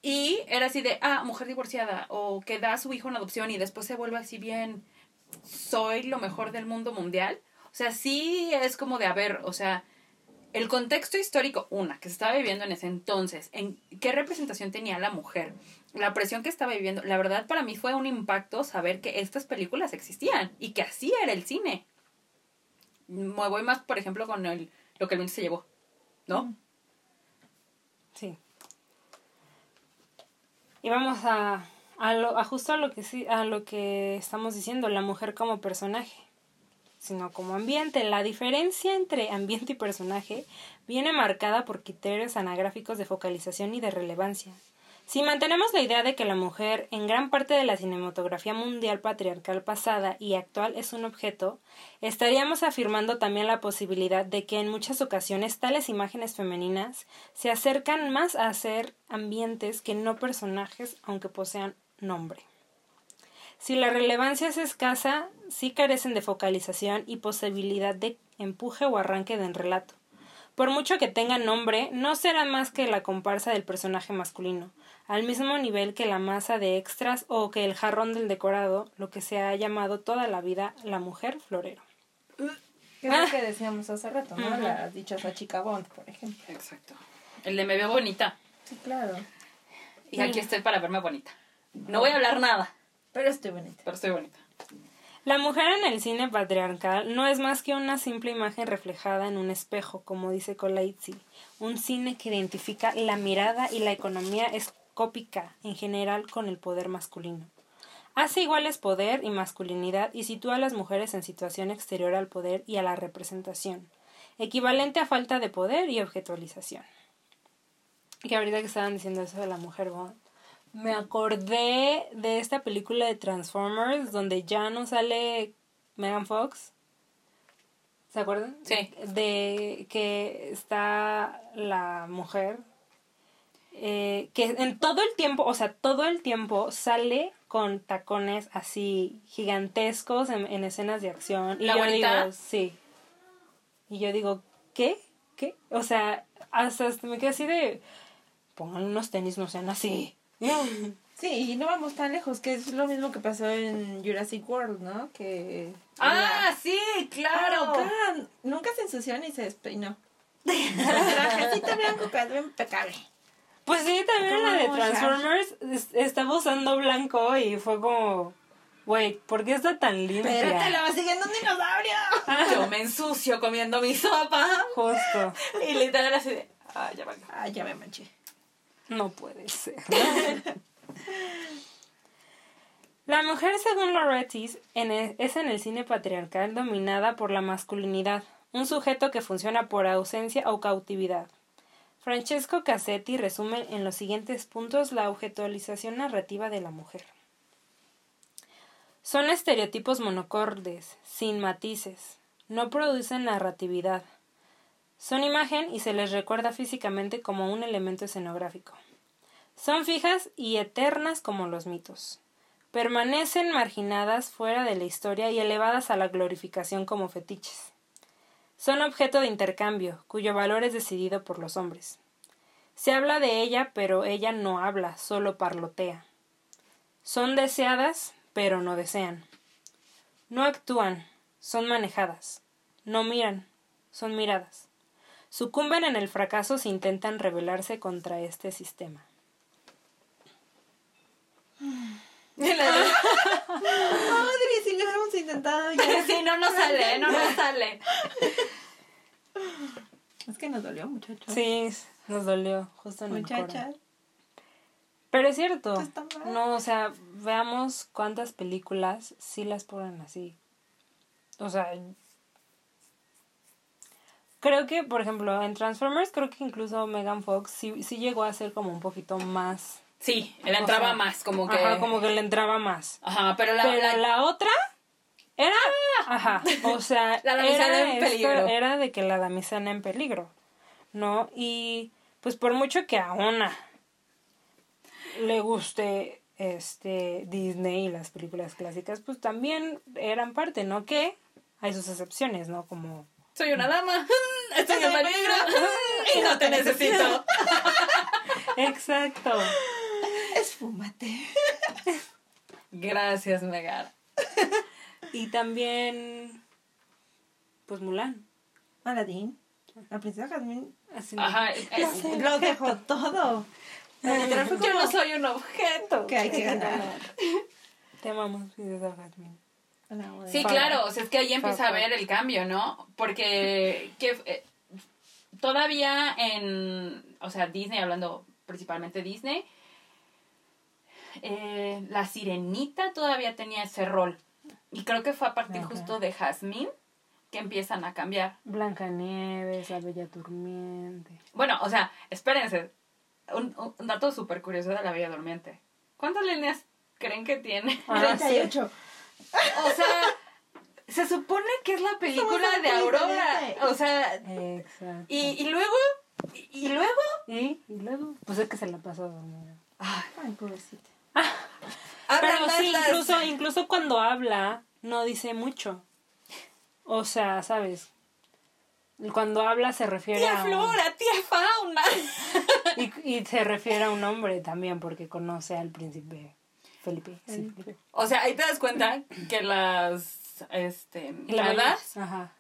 Y era así de, ah, mujer divorciada, o que da a su hijo en adopción y después se vuelve así bien, soy lo mejor del mundo mundial. O sea, sí es como de, a ver, o sea, el contexto histórico, una, que se estaba viviendo en ese entonces, en qué representación tenía la mujer, la presión que estaba viviendo, la verdad para mí fue un impacto saber que estas películas existían y que así era el cine. Me voy más, por ejemplo, con el, lo que el viento se llevó, ¿no? Sí. Y vamos a, a, lo, a justo a lo, que, a lo que estamos diciendo, la mujer como personaje, sino como ambiente. La diferencia entre ambiente y personaje viene marcada por criterios anagráficos de focalización y de relevancia. Si mantenemos la idea de que la mujer en gran parte de la cinematografía mundial patriarcal pasada y actual es un objeto, estaríamos afirmando también la posibilidad de que en muchas ocasiones tales imágenes femeninas se acercan más a ser ambientes que no personajes aunque posean nombre. Si la relevancia es escasa, sí carecen de focalización y posibilidad de empuje o arranque del relato. Por mucho que tengan nombre, no será más que la comparsa del personaje masculino, al mismo nivel que la masa de extras o que el jarrón del decorado, lo que se ha llamado toda la vida la mujer florero. Que es lo que decíamos hace rato, ¿no? La dichosa chica Bond, por ejemplo. Exacto. El de me veo bonita. Sí, claro. Y aquí estoy para verme bonita. No voy a hablar nada, Pero estoy bonita. pero estoy bonita. La mujer en el cine patriarcal no es más que una simple imagen reflejada en un espejo, como dice Coleizzi, un cine que identifica la mirada y la economía escópica en general con el poder masculino. Hace iguales poder y masculinidad y sitúa a las mujeres en situación exterior al poder y a la representación, equivalente a falta de poder y objetualización. Que ahorita que estaban diciendo eso de la mujer Bond, me acordé de esta película de Transformers donde ya no sale Megan Fox. ¿Se acuerdan? Sí. De que está la mujer. eh, que en todo el tiempo, o sea, todo el tiempo sale con tacones así gigantescos en, en escenas de acción. Y ¿La yo güerita? digo, sí. Y yo digo, ¿qué? ¿Qué? O sea, hasta me quedé así de. Pongan unos tenis, no sean así. (laughs) Sí, y no vamos tan lejos, que es lo mismo que pasó en Jurassic World, ¿no? Que... Ah, sí, claro. Acá nunca se ensució ni se despeinó. (laughs) Trajecito blanco quedó impecable. Pues sí, también la de ¿Cómo Transformers es- estaba usando blanco y fue como, güey, ¿por qué está tan Pero te limpia? la va siguiendo un dinosaurio. (laughs) Yo me ensucio comiendo mi sopa. Justo. Y literal así de. Ah, ya va. Ay, ya me manché. No puede ser. (laughs) La mujer, según Loretti, en el- es en el cine patriarcal dominada por la masculinidad, un sujeto que funciona por ausencia o cautividad. Francesco Cassetti resume en los siguientes puntos la objetualización narrativa de la mujer. Son estereotipos monocordes, sin matices, no producen narratividad. Son imagen y se les recuerda físicamente como un elemento escenográfico. Son fijas y eternas como los mitos. Permanecen marginadas fuera de la historia y elevadas a la glorificación como fetiches. Son objeto de intercambio, cuyo valor es decidido por los hombres. Se habla de ella, pero ella no habla, solo parlotea. Son deseadas, pero no desean. No actúan, son manejadas. No miran, son miradas. Sucumben en el fracaso si intentan rebelarse contra este sistema. (laughs) Madre, si lo hubiéramos intentado ya. (laughs) Sí, no nos sale, no nos sale. Es que nos dolió, muchachos. Sí, nos dolió, justo en el. Muchachas. Pero es cierto. No, o sea, veamos cuántas películas sí las ponen así. O sea, creo que, por ejemplo, en Transformers, creo que incluso Megan Fox sí, sí llegó a ser como un poquito más. Sí, le entraba sea, más, como que. Ajá, como que le entraba más. Ajá, pero la. Pero la- la otra era, ajá, o sea, (laughs) La damisela era, en esto- peligro. era de que la damisela en peligro, ¿no? Y pues por mucho que a una le guste este Disney y las películas clásicas, pues también eran parte, ¿no? Que hay sus excepciones, ¿no? Como Soy una dama. (laughs) Estoy en peligro. (laughs) Y no te necesito. Exacto. Esfúmate. Gracias, Megar. Y también pues Mulan. Aladín. La princesa Jasmine Así Ajá. es- lo dejó todo. Yo no soy un objeto. que hay que ganar. Te amamos, Princesa Jasmine. La Sí, claro, o sea, es que ahí empieza a ver el cambio, ¿no? Porque que, eh, todavía en, o sea, Disney, hablando principalmente Disney, eh, la sirenita todavía tenía ese rol. Y creo que fue a partir Ajá. justo de Jasmine que empiezan a cambiar. Blancanieves, la Bella Durmiente. Bueno, o sea, espérense. Un, un dato súper curioso de la Bella Durmiente. ¿Cuántas líneas creen que tiene? Ah, (laughs) 38. O sea, se supone que es la película de Aurora. O sea, Exacto. y, y luego, y, y luego. ¿Y? ¿Y luego? Pues es que se la pasó dormida. Ay, pobrecita. Pero hablan sí, las- incluso, incluso cuando habla, no dice mucho. O sea, ¿sabes? Cuando habla se refiere Tía a... un- Flora, tía Fauna. (laughs) y, y se refiere a un hombre también, porque conoce al príncipe Felipe. Sí, Felipe. O sea, ahí te das cuenta que las este, la hadas Ajá.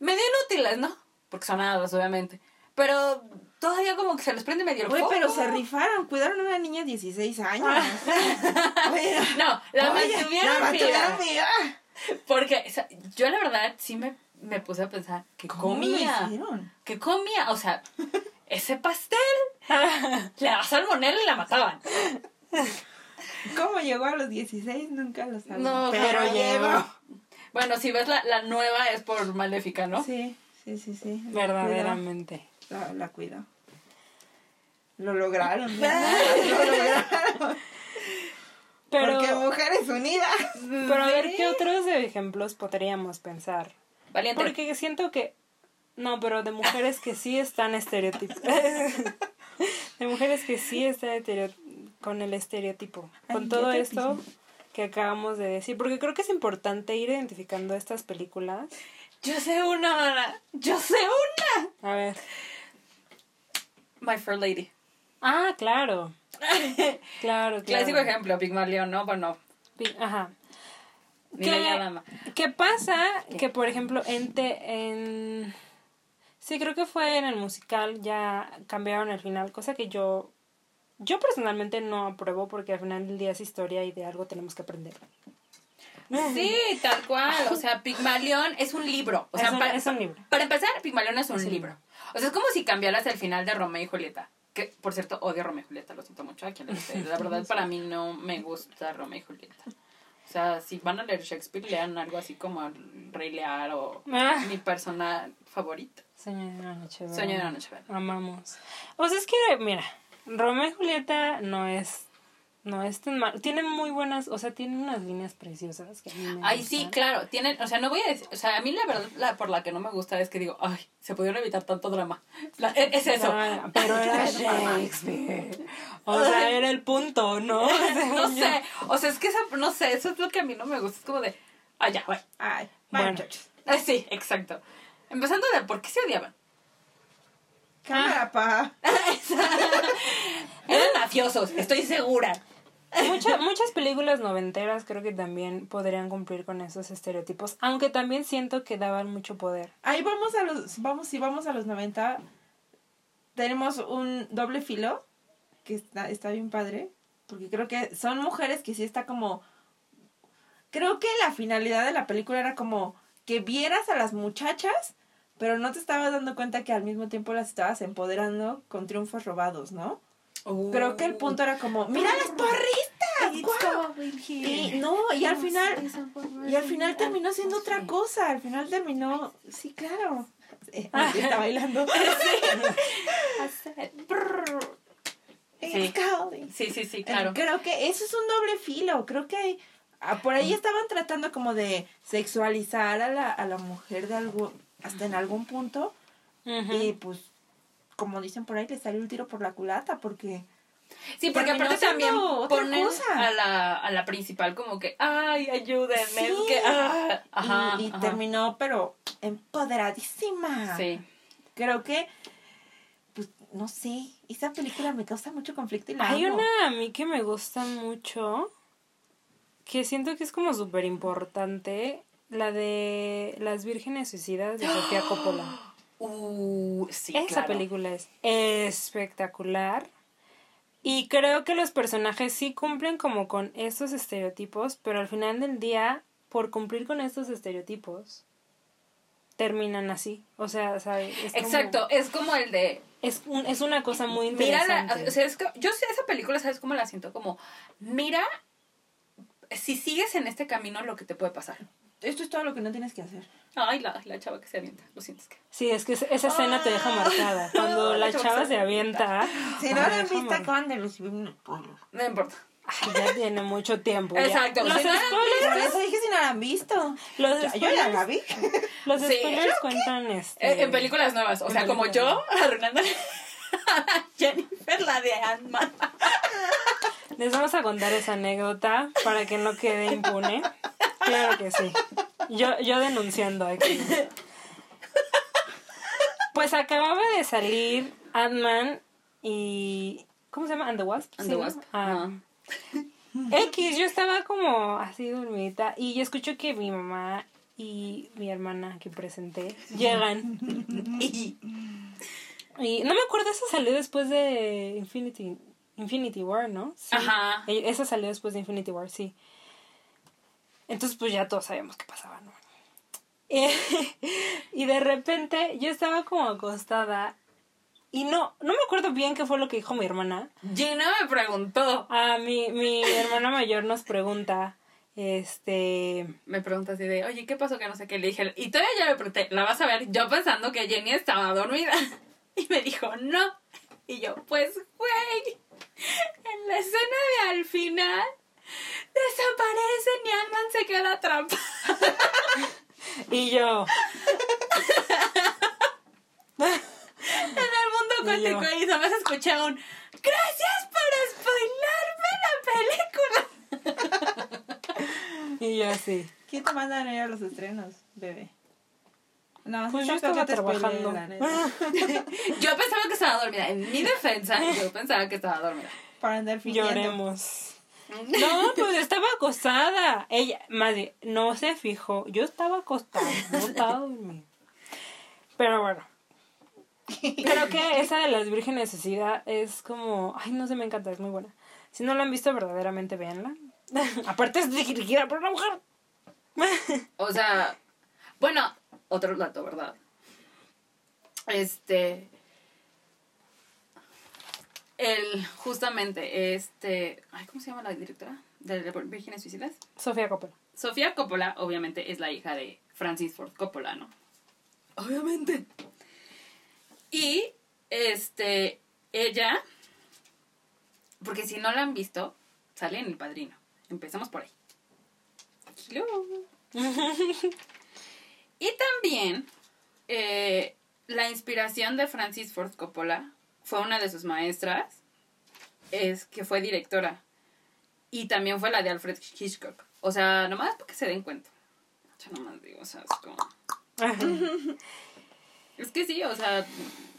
medio inútiles, ¿no? Porque son hadas, obviamente. Pero todavía como que se les prende medio el foco. pero se rifaron. Cuidaron a una niña de 16 años. (laughs) Oye, No, la oye, mantuvieron la mantuvieron viva. Porque o sea, yo la verdad sí me, me puse a pensar que ¿Cómo comía. hicieron? que comía, o sea, (laughs) ese pastel le daba salmonela y la mataban. (laughs) (laughs) ¿Cómo llegó a los 16? Nunca lo sabía. No, pero llegó. Bueno, si ves la, la nueva es por Maléfica, ¿no? Sí, sí, sí, sí. Verdaderamente. La, la cuidó. Lo lograron. (laughs) ¿verdad? lo lograron. Pero, Porque mujeres unidas. pero a ver, ¿qué otros ejemplos podríamos pensar? Valiente. Porque siento que. No, pero de mujeres que sí están estereotipadas. (laughs) de mujeres que sí están con el estereotipo. Con todo esto que acabamos de decir. Porque creo que es importante ir identificando estas películas. Yo sé una, mana. Yo sé una. A ver. My Fair Lady. Ah, claro. (laughs) Claro, claro. Clásico ejemplo, Pigmalión, ¿no? Bueno, Pi- Ajá. ¿Qué-. ¿Qué pasa? Que, por ejemplo, en, te- en... Sí, creo que fue en el musical, ya cambiaron el final, cosa que yo yo personalmente no apruebo porque al final del día es historia y de algo tenemos que aprender. Sí, tal cual. O sea, Pigmalión es un libro. O sea, Es un- para, es un libro. Para empezar, Pigmalión es un libro. O sea, es como si cambiaras el final de Romeo y Julieta. Que, por cierto, odio a Romeo y Julieta, lo siento mucho a quien le guste. La verdad, (laughs) para mí no me gusta Romeo y Julieta. O sea, si van a leer Shakespeare, lean algo así como el Rey Lear o Ah. mi persona favorita. Sueño de una noche. Sueño de una noche. Amamos. O sea, es que, mira, Romeo y Julieta no es. No es tan mal. Tiene muy buenas. O sea, tiene unas líneas preciosas que a mí me Ay, sí, gustan. claro, tienen, o sea, no voy a decir, o sea, a mí la verdad, la, por la que no me gusta es que digo, ay, se pudieron evitar tanto drama. La- e- es eso. Pero era (laughs) Shakespeare. O sea, era el punto, ¿no? (laughs) No sé, o sea, es que esa, no sé, eso es lo que a mí no me gusta, es como de, ah, ya. Ay, Bueno. bueno. Ah, sí, exacto. Empezando de por qué se odiaban. Cámara, pa. (laughs) Eran mafiosos, estoy segura. Mucha- muchas películas noventeras creo que también podrían cumplir con esos estereotipos, aunque también siento que daban mucho poder. Ahí vamos a los, vamos, si vamos a los 90, tenemos un doble filo, que está, está bien padre, porque creo que son mujeres que sí está como, creo que la finalidad de la película era como que vieras a las muchachas, pero no te estabas dando cuenta que al mismo tiempo las estabas empoderando con triunfos robados, ¿no? Creo que el punto era como, mira las porristas, guau". Y no, y al final, y al final terminó siendo otra cosa, al final terminó, sí, claro. Eh, está bailando. (laughs) (laughs) Sí. Sí, sí, sí, claro. Creo que eso es un doble filo. Creo que ah, por ahí estaban tratando como de sexualizar a la, a la mujer de algo, hasta en algún punto. Y pues, como dicen por ahí, le salió el tiro por la culata porque... Sí, porque aparte también ponen cosa. a la, a la principal como que, ay, ayúdenme, Sí. es que, ah, ajá, y y ajá. terminó, pero empoderadísima. Sí. Creo que, pues, no sé, esa película me causa mucho conflicto y la Hay amo. una a mí que me gusta mucho, que siento que es como súper importante, la de Las Vírgenes Suicidas de Sofía (gasps) Coppola. Uh, sí, Esa claro. película es espectacular. Y creo que los personajes sí cumplen como con estos estereotipos, pero al final del día, por cumplir con estos estereotipos, terminan así. O sea, ¿sabes? Es como- Exacto, es como el de, es, un- es una cosa muy mira, interesante. la, o sea, es que, yo sé esa película, ¿sabes cómo la siento? Como, mira, si sigues en este camino, lo que te puede pasar. Esto es todo lo que no tienes que hacer. Ay, la, la chava que se avienta, lo sientes que. Sí, es que esa escena te deja marcada. Cuando (laughs) la chava se avienta. Si no la han visto, acaban de recibir un spoiler. No importa. Ay, ya tiene mucho tiempo. ya. Exacto, Los si no spoilers, Por eso dije si no la han visto. los Ya, yo ya la spoilers, vi. (laughs) los Sí. spoilers cuentan este. Eh, en películas nuevas, o en sea, como yo, arruinando (laughs) a Jennifer, la de Ant-Man. Les vamos a contar esa anécdota para que no quede impune. Claro que sí. Yo, yo denunciando aquí. Pues acababa de salir Ant-Man y. ¿Cómo se llama? ¿And the Wasp? And Sí, the ¿no? Wasp, Ah. X, yo estaba como así dormidita y escucho que mi mamá y mi hermana que presenté llegan. Y Y no me acuerdo, esa salió después de Infinity, Infinity War, ¿no? Sí. Ajá. Esa salió después de Infinity War, sí. Entonces, pues ya todos sabíamos qué pasaba, ¿no? (laughs) Y de repente yo estaba como acostada y no, no me acuerdo bien qué fue lo que dijo mi hermana. Gina me preguntó. Ah, mi, mi hermana mayor nos pregunta, este... Me pregunta así de, oye, ¿qué pasó que no sé qué? Le dije, y todavía ya le pregunté, ¿la vas a ver? Yo pensando que Jenny estaba dormida. (laughs) Y me dijo, no. Y yo, pues, güey, en la escena de al final, desaparecen y Ant-Man se queda atrapado. Y yo... En el mundo cuántico y nomás escuché un gracias por spoilarme la película. Y yo así. ¿Quién te manda a ir a los estrenos, bebé? No, Pues yo estaba trabajando. (laughs) Yo pensaba que estaba dormida. En mi defensa, yo pensaba que estaba dormida. Para andar fingiendo. Lloremos. No, (laughs) pues estaba acostada. Ella, bien, no se fijó. Yo estaba acostada, no estaba durmiendo. Pero bueno, Creo que esa de las vírgenes suicida es como. Ay, no sé, me encanta, es muy buena. Si no la han visto, verdaderamente véanla. (laughs) Aparte es dirigida por una mujer. (laughs) O sea, bueno, otro dato, ¿verdad? Este. El, justamente, este. Ay, ¿cómo se llama la directora? De Vírgenes Suicidas. Sofía Coppola. Sofía Coppola, obviamente, es la hija de Francis Ford Coppola, ¿no? Obviamente. Y, este, ella, porque si no la han visto, sale en El Padrino. Empezamos por ahí. Hello. (laughs) y también, eh, la inspiración de Francis Ford Coppola fue una de sus maestras, es que fue directora. Y también fue la de Alfred Hitchcock. O sea, nomás para que se den cuenta. Yo nomás digo, o sea, es como... (laughs) Es que sí, o sea,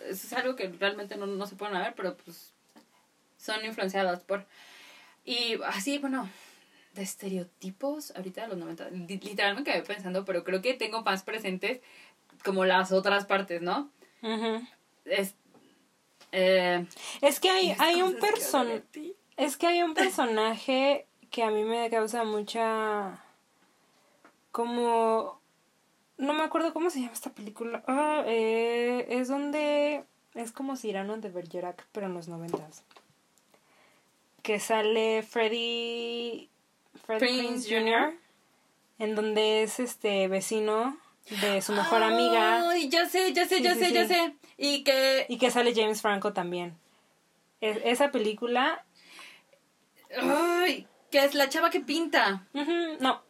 es algo que realmente no, no se pueden ver, pero pues son influenciadas por... Y así, bueno, de estereotipos, ahorita de los 90, li- literalmente quedé pensando, pero creo que tengo más presentes como las otras partes, ¿no? Ujú. Es, eh, Es que hay, hay un que. Es que hay un (laughs) personaje que a mí me causa mucha. como. No me acuerdo cómo se llama esta película. Ah, eh, es donde. Es como Cyrano de Bergerac, pero en los noventas. Que sale Freddy. Fred Prince Jr. En donde es este vecino de su mejor amiga. Ay, ya sé, ya sé, Sí, sé, ya sí. sé. Y que... Y que sale James Franco también. Es- esa película. Ay, que es la chava que pinta. No.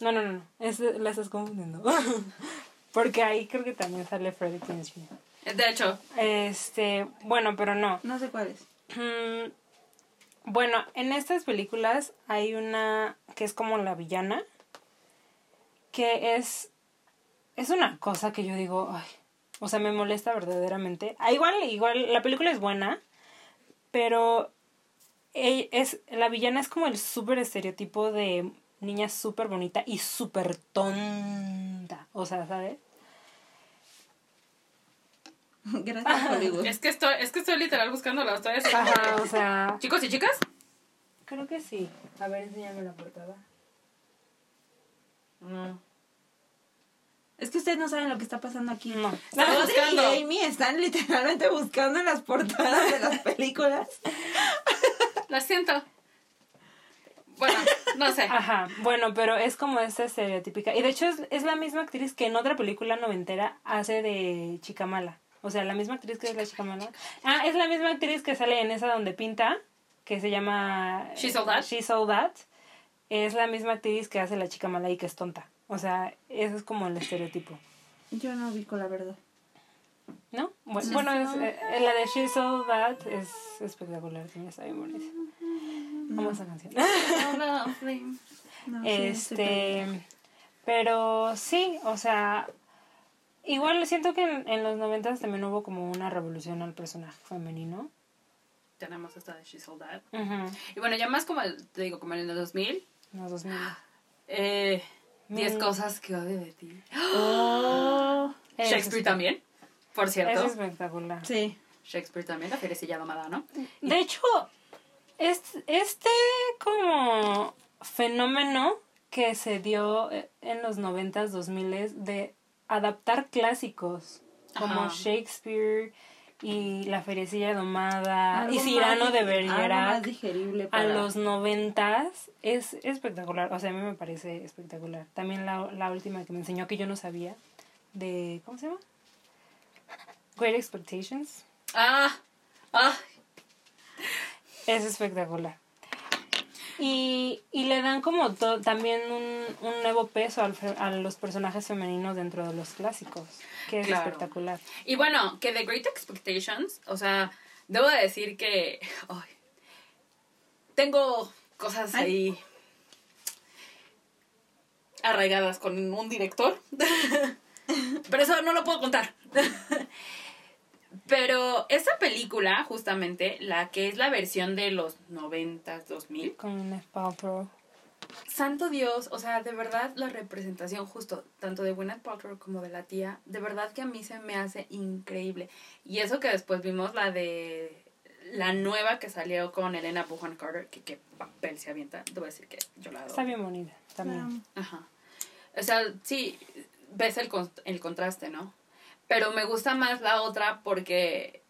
No, no, no, no. Es, la estás confundiendo. (laughs) Porque ahí creo que también sale Prinze Jr. De hecho, Este, bueno, pero no. No sé cuál es. Bueno, en estas películas hay una que es como la villana, que es, es una cosa que yo digo, ay, o sea, me molesta verdaderamente. Ah, igual, igual, la película es buena, pero e- es, la villana es como el súper estereotipo de niña súper bonita y súper tonta, o sea, ¿sabes? (laughs) Gracias, Hollywood. es que estoy, es que estoy literal buscando las historias. Ajá, o sea, Chicos y chicas, creo que sí. A ver, enséñame la portada. no. Es que ustedes no saben lo que está pasando aquí. No. Buscando. y Amy están literalmente buscando en las portadas de las películas. (laughs) Lo siento. Bueno, no sé. Ajá, bueno, pero es como esta estereotípica. Y de hecho es, es la misma actriz que en otra película noventera hace de chica mala. O sea, la misma actriz que es la chica mala. Ah, es la misma actriz que sale en esa donde pinta, que se llama... She's All That. She's All That. Es la misma actriz que hace la chica mala y que es tonta. O sea, eso es como el estereotipo. Yo no ubico la verdad. ¿No? Bueno, bueno es, eh, la de She's All That es espectacular. Tiene esa memoria. Vamos a la canción. No, no (laughs) sé, Este, pero sí, o sea, igual siento que en, en los noventas también hubo como una revolución al personaje femenino. Tenemos esta de She's All That. Y bueno, ya más como, el- te digo, como en el 2000. en los 2000. Eh, 10 Mm. cosas que odio de ti. Oh, Es Shakespeare espe- también, por Es cierto. espectacular. sí. Shakespeare también, la fierecilla domada, ¿no? De hecho, es- este como fenómeno que se dio eh, en los noventas, dos miles de adaptar clásicos como Ajá. Shakespeare y La Feriecilla Domada Algo y más Cyrano de Bergerac a los noventas es espectacular. O sea, a mí me parece espectacular. También la, la última que me enseñó que yo no sabía de... ¿Cómo se llama? Great Expectations. Ah, ah, Es espectacular. Y, y le dan como to- también un, un nuevo peso al a los personajes femeninos dentro de los clásicos, que es Claro. espectacular. Y bueno, que The Great Expectations, o sea, debo de decir que ay, tengo cosas ahí arraigadas con un director. (laughs) Pero eso no lo puedo contar. (laughs) Pero esa película, justamente, la que es la versión de los 90s, 2000, Con Gwyneth Paltrow. santo Dios, o sea, de verdad la representación justo, tanto de Gwyneth Paltrow como de la tía, de verdad que a mí se me hace increíble. Y eso que después vimos la de la nueva que salió con Elena Bonham Carter, que qué papel se avienta, te voy a decir que yo la adoro. Está bien bonita también. Ajá. O sea, sí, ves el, con- el contraste, ¿no? Pero me gusta más la otra porque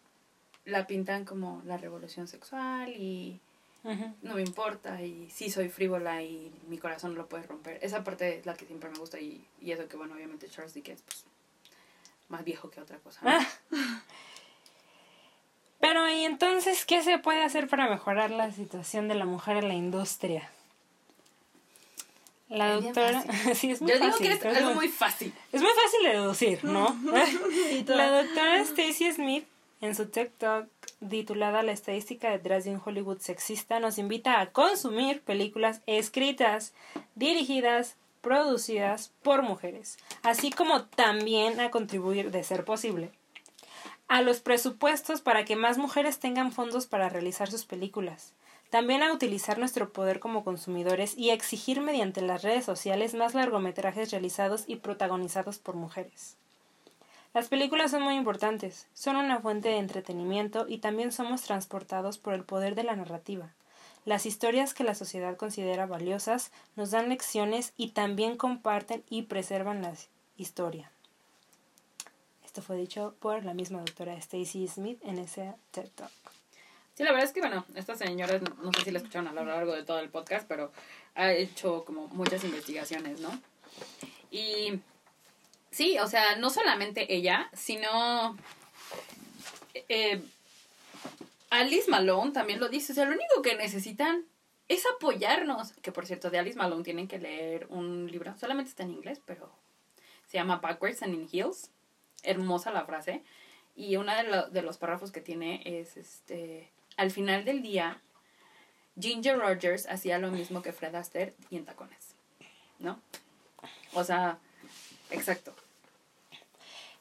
la pintan como la revolución sexual y no me importa y sí soy frívola y mi corazón no lo puede romper. Esa parte es la que siempre me gusta y, y eso que, bueno, obviamente Charles Dickens, pues, más viejo que otra cosa. ¿no? Ah. Pero, ¿y entonces qué se puede hacer para mejorar la situación de la mujer en la industria? La Es doctora. fácil. (laughs) sí, es muy Yo digo fácil, que es algo muy fácil. Es muy fácil de deducir, ¿no? (laughs) (laughs) La doctora Stacy Smith, en su TikTok titulada La estadística detrás de un Hollywood sexista, nos invita a consumir películas escritas, dirigidas, producidas por mujeres, así como también a contribuir, de ser posible, a los presupuestos para que más mujeres tengan fondos para realizar sus películas. También a utilizar nuestro poder como consumidores y a exigir mediante las redes sociales más largometrajes realizados y protagonizados por mujeres. Las películas son muy importantes, son una fuente de entretenimiento y también somos transportados por el poder de la narrativa. Las historias que la sociedad considera valiosas nos dan lecciones y también comparten y preservan la historia. Esto fue dicho por la misma doctora Stacy Smith en ese TED Talk. Sí, la verdad es que, bueno, esta señora, no sé si la escucharon a lo largo de todo el podcast, pero ha hecho como muchas investigaciones, ¿no? Y sí, o sea, no solamente ella, sino eh, Alice Malone también lo dice, o sea, lo único que necesitan es apoyarnos, que por cierto, de Alice Malone tienen que leer un libro, solamente está en inglés, pero se llama Backwards and in Heels, hermosa la frase, y uno de los párrafos que tiene es, este, al final del día, Ginger Rogers hacía lo mismo que Fred Astaire y en tacones, ¿no? O sea, exacto.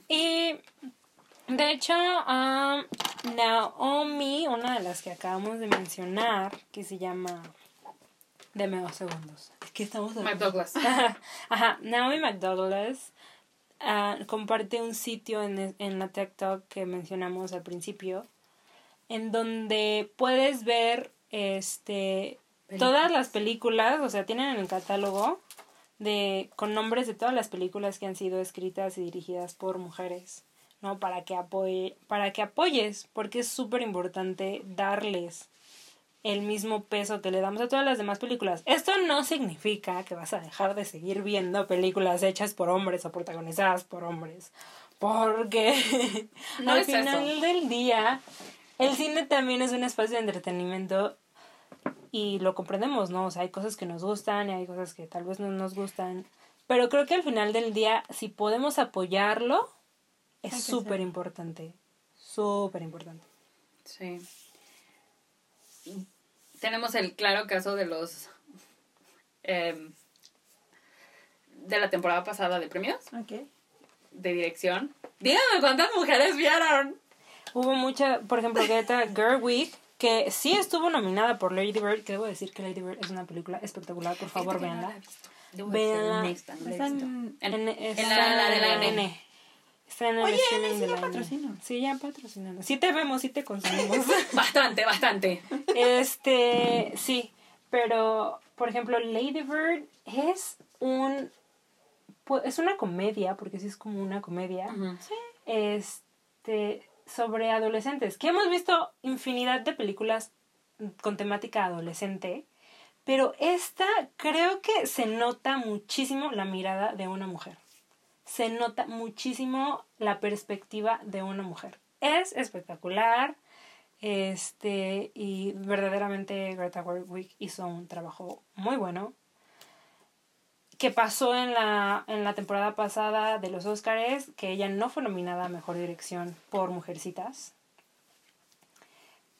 Y de hecho, um, Naomi, una de las que acabamos de mencionar, que se llama. Deme dos segundos. Es que estamos. Mike Douglas. (laughs) Ajá, Naomi McDouglas ah, comparte un sitio en, en la TikTok que mencionamos al principio, en donde puedes ver este todas las películas, o sea, tienen en el catálogo de con nombres de todas las películas que han sido escritas y dirigidas por mujeres, ¿no? Para que apoye, para que apoyes, porque es súper importante darles el mismo peso que le damos a todas las demás películas. Esto no significa que vas a dejar de seguir viendo películas hechas por hombres o protagonizadas por hombres. Porque No al es final eso. del día, el cine también es un espacio de entretenimiento y lo comprendemos, ¿no? O sea, hay cosas que nos gustan y hay cosas que tal vez no nos gustan. Pero creo que al final del día, si podemos apoyarlo, es súper importante. Súper importante. Sí. Tenemos el claro caso de los... em, de la temporada pasada de premios, Ok. de dirección. Díganme cuántas mujeres vieron. Hubo mucha, por ejemplo, Greta Gerwig, que sí estuvo nominada por Lady Bird, que debo decir que Lady Bird es una película espectacular, por favor, véanla. Véanla. visto. En- está la, de la N. Está en el Oye, N, sí ya patrocina. Sí, ya patrocinando. Sí te vemos, sí te consumimos. (laughs) Bastante, bastante. Este, sí, pero por ejemplo, Lady Bird es un pu- es una comedia, porque sí es como una comedia. Ujú. Este, sobre adolescentes, que hemos visto infinidad de películas con temática adolescente, pero esta creo que se nota muchísimo la mirada de una mujer. Se nota muchísimo la perspectiva de una mujer. Es espectacular. Este, y verdaderamente Greta Gerwig hizo un trabajo muy bueno. Que pasó en la, en la temporada pasada de los Oscars, que ella no fue nominada a mejor dirección por Mujercitas.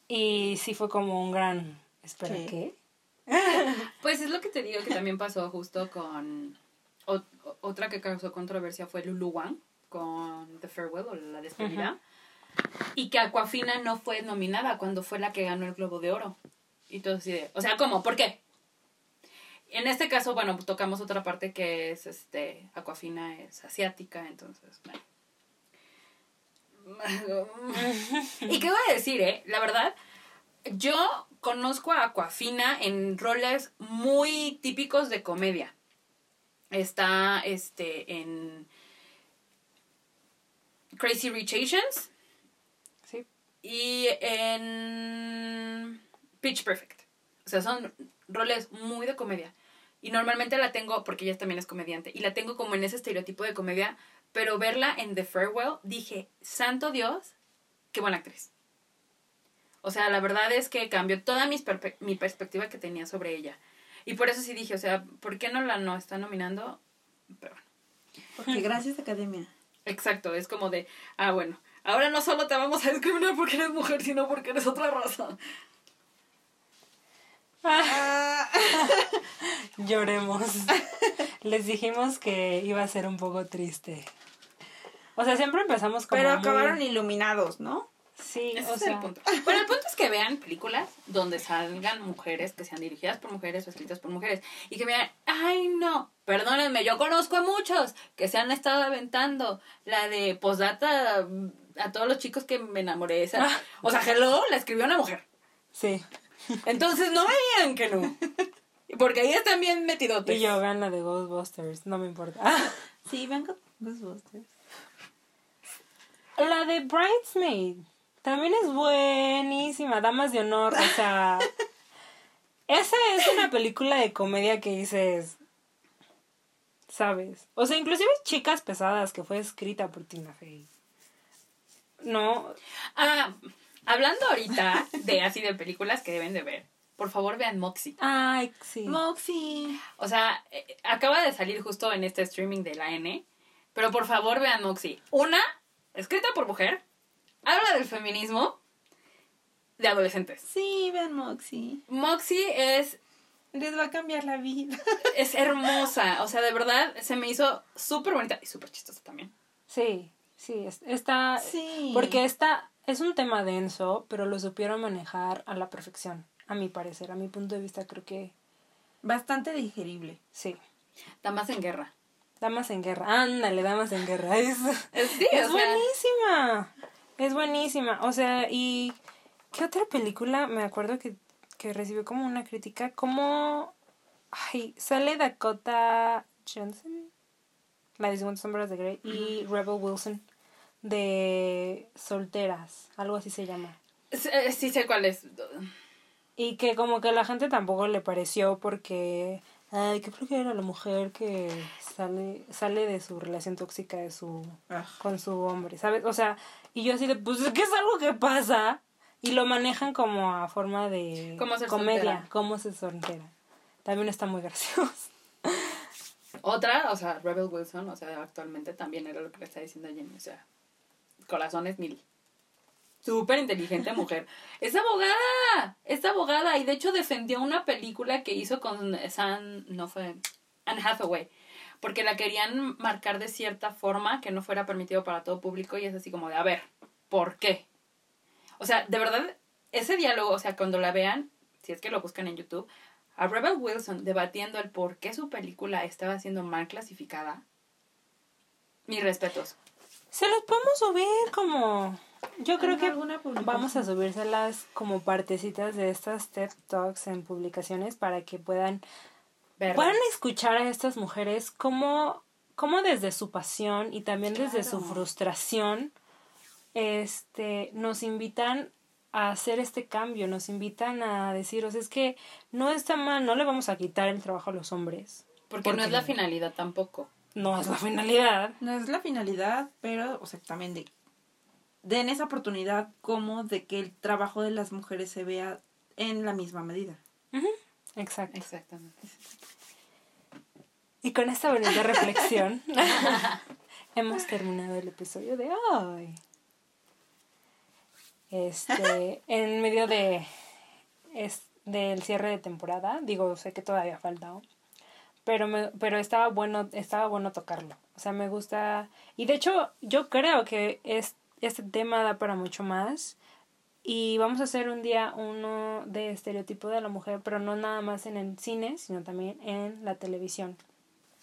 Y sí fue como un gran. Espera, ¿Qué? ¿qué? (laughs) Pues es lo que te digo que también pasó justo con o- otra que causó controversia fue Lulu Wang con The Farewell o La Despedida. Y que Aquafina no fue nominada cuando fue la que ganó el Globo de Oro. Y todo así de, o sea, ¿cómo? ¿Por qué? En este caso, bueno, tocamos otra parte que es, este, Aquafina es asiática, entonces, bueno. (laughs) ¿Y qué voy a decir, eh? La verdad, yo conozco a Aquafina en roles muy típicos de comedia. Está, este, en Crazy Rich Asians Sí. y en Pitch Perfect. O sea, son roles muy de comedia. Y normalmente la tengo, porque ella también es comediante, y la tengo como en ese estereotipo de comedia, pero verla en The Farewell, dije, santo Dios, qué buena actriz. O sea, la verdad es que cambió toda mi perspectiva que tenía sobre ella. Y por eso sí dije, o sea, ¿por qué no la no está nominando? Pero bueno. Porque gracias, Academia. Exacto, es como de, ah, bueno, ahora no solo te vamos a discriminar porque eres mujer, sino porque eres otra raza. (laughs) Lloremos. Les dijimos que iba a ser un poco triste. O sea, siempre empezamos como Pero muy- acabaron iluminados, ¿no? Sí, Ese o es sea, el punto. Bueno, el punto es que vean películas donde salgan mujeres que sean dirigidas por mujeres o escritas por mujeres. Y que vean, ay no, perdónenme, yo conozco a muchos que se han estado aventando la de posdata mm, a todos los chicos que me enamoré. Esa. O sea, Hello la escribió una mujer. sí. Entonces no veían que no. Porque ahí están bien metidotes. Y yo vean la de Ghostbusters, no me importa. Sí, vengo Ghostbusters. La de Bridesmaid también es buenísima, Damas de Honor, o sea, (laughs) esa es una película de comedia que dices, ¿sabes? O sea, inclusive Chicas Pesadas, que fue escrita por Tina Fey. No, Ah, hablando ahorita de así de películas que deben de ver. Por favor, vean Moxie. ay, sí. Moxie. O sea, eh, acaba de salir justo en este streaming de la N. Pero por favor vean Moxie. Una, escrita por mujer, habla del feminismo de adolescentes. Sí, vean Moxie. Moxie es, Les va a cambiar la vida. (laughs) es hermosa. O sea, de verdad, se me hizo súper bonita y súper chistosa también. Sí, sí, es- está... Sí. Porque esta es un tema denso, pero lo supieron manejar a la perfección, a mi parecer, a mi punto de vista creo que Bastante digerible. sí. Damas en guerra. Damas en guerra, ándale, damas en guerra. (laughs) Es, Es, sí, es o sea, buenísima. Es buenísima. O sea, y ¿qué otra película me acuerdo que, que recibió como una crítica? Como ay, sale Dakota Johnson, la de 50 sombras de Grey, y Rebel Wilson de Solteras, algo así se llama. sí, eh, sí sé cuál es. Y que como que a la gente tampoco le pareció porque ay, qué flojera la mujer que sale sale de su relación tóxica de su Ah. con su hombre, ¿sabes? O sea, y yo así de, pues es que es algo que pasa y lo manejan como a forma de Cómo ser comedia, soltera. cómo se soltera. También está muy gracioso. Otra, o sea, Rebel Wilson, o sea, actualmente también era lo que le está diciendo Jenny, o sea, corazones mil. Súper inteligente mujer. (laughs) Es abogada, es abogada y de hecho defendió una película que hizo con San, no fue, Anne Hathaway, porque la querían marcar de cierta forma que no fuera permitido para todo público y es así como de, a ver, ¿por qué? O sea, de verdad, ese diálogo, o sea, cuando la vean, si es que lo buscan en YouTube, a Rebel Wilson debatiendo el por qué su película estaba siendo mal clasificada. Mis respetos. Se los podemos subir como yo creo ¿En que vamos a subírselas como partecitas de estas TED Talks en publicaciones para que puedan Verlas. puedan escuchar a estas mujeres cómo, cómo desde su pasión y también desde su frustración este nos invitan a hacer este cambio, nos invitan a decir, o sea, es que no está mal, no le vamos a quitar el trabajo a los hombres. porque no es la finalidad tampoco. No es la finalidad. No es la finalidad, pero, o sea, también de den esa oportunidad como de que el trabajo de las mujeres se vea en la misma medida. Exacto. Exactamente. Y con esta bonita reflexión (laughs) hemos terminado el episodio de hoy. Este, en medio de es, del cierre de temporada, digo, sé que todavía falta. Pero me, pero estaba bueno, estaba bueno tocarlo. O sea, me gusta y de hecho yo creo que es este tema da para mucho más. Y vamos a hacer un día uno de estereotipo de la mujer, pero no nada más en el cine, sino también en la televisión.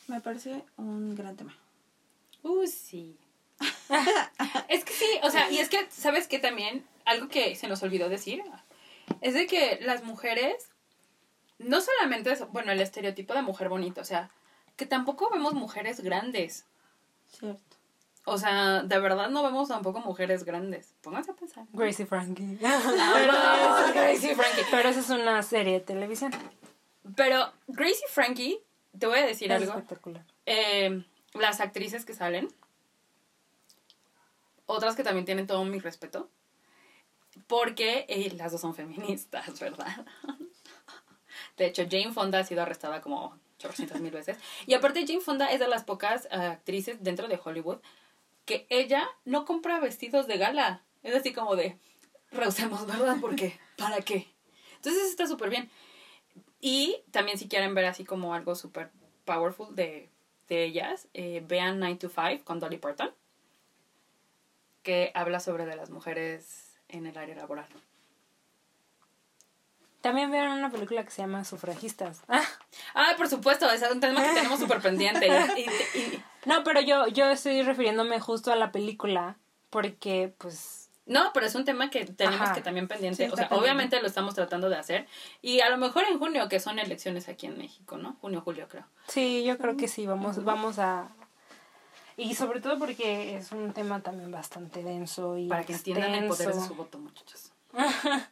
Me parece un gran tema. Uh, sí. (laughs) es que sí, o sea, y es que, ¿sabes qué también? Algo que se nos olvidó decir es de que las mujeres, no solamente es, bueno, el estereotipo de mujer bonita, o sea, que tampoco vemos mujeres grandes. Cierto. O sea, de verdad no vemos tampoco mujeres grandes. Pónganse a pensar. Gracie Frankie. (laughs) Pero, Gracie Frankie. Pero eso es una serie de televisión. Pero Gracie Frankie, te voy a decir Es algo. espectacular. Eh, las actrices que salen, otras que también tienen todo mi respeto, porque eh, las dos son feministas, (laughs) ¿verdad? De hecho, Jane Fonda ha sido arrestada como 800 mil veces. Y aparte, Jane Fonda es de las pocas eh, actrices dentro de Hollywood que ella no compra vestidos de gala. Es así como de, rehusemos, ¿verdad? ¿Por qué? ¿Para qué? Entonces está súper bien. Y también si quieren ver así como algo súper powerful de, de ellas, eh, vean 9 to 5 con Dolly Parton, que habla sobre de las mujeres en el área laboral. También vieron una película que se llama Sufragistas. Ah, por supuesto, es un tema que tenemos súper pendiente. Y, y- y- (laughs) No, pero yo, yo estoy refiriéndome justo a la película porque, pues, no, pero es un tema que tenemos Ajá. que también pendiente. Sí, o sea, pendiente. obviamente lo estamos tratando de hacer. Y a lo mejor en junio, que son elecciones aquí en México, ¿no? Junio, julio, creo. sí, yo creo que sí, vamos, vamos a... Y sobre todo porque es un tema también bastante denso y Para que entiendan el poder de extenso. su voto, muchachos. (laughs)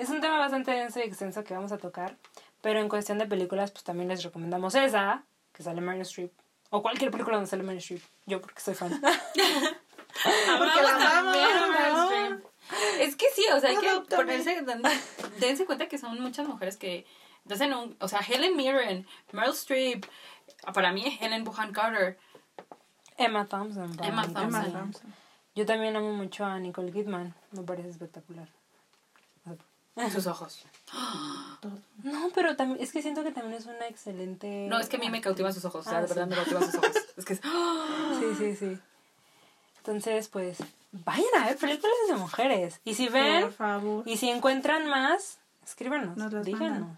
Es un tema bastante denso y extenso que vamos a tocar, pero en cuestión de películas, pues también les recomendamos esa, que sale Meryl Streep, o cualquier película donde sale Meryl Streep, yo porque soy fan. (laughs) (laughs) Porque la Meryl Streep. Es que sí, o sea, hay que ponerse, dense cuenta que son muchas mujeres que hacen un, o sea, Helen Mirren, Meryl Streep, para mí Helen Buchan Carter, Emma Thompson. Emma Thompson. Emma. Thompson. Yo también amo mucho a Nicole Kidman, me parece espectacular. Sus ojos. No, pero también es que siento que también es una excelente... No, es que a mí me cautivan sus ojos, o sea, Ah, de verdad sí. me cautivan sus ojos. Es que es, Sí, sí, sí. Entonces, pues, vayan a ver películas de mujeres. Y si ven, Por favor. y si encuentran más, escríbanos, Nos díganos.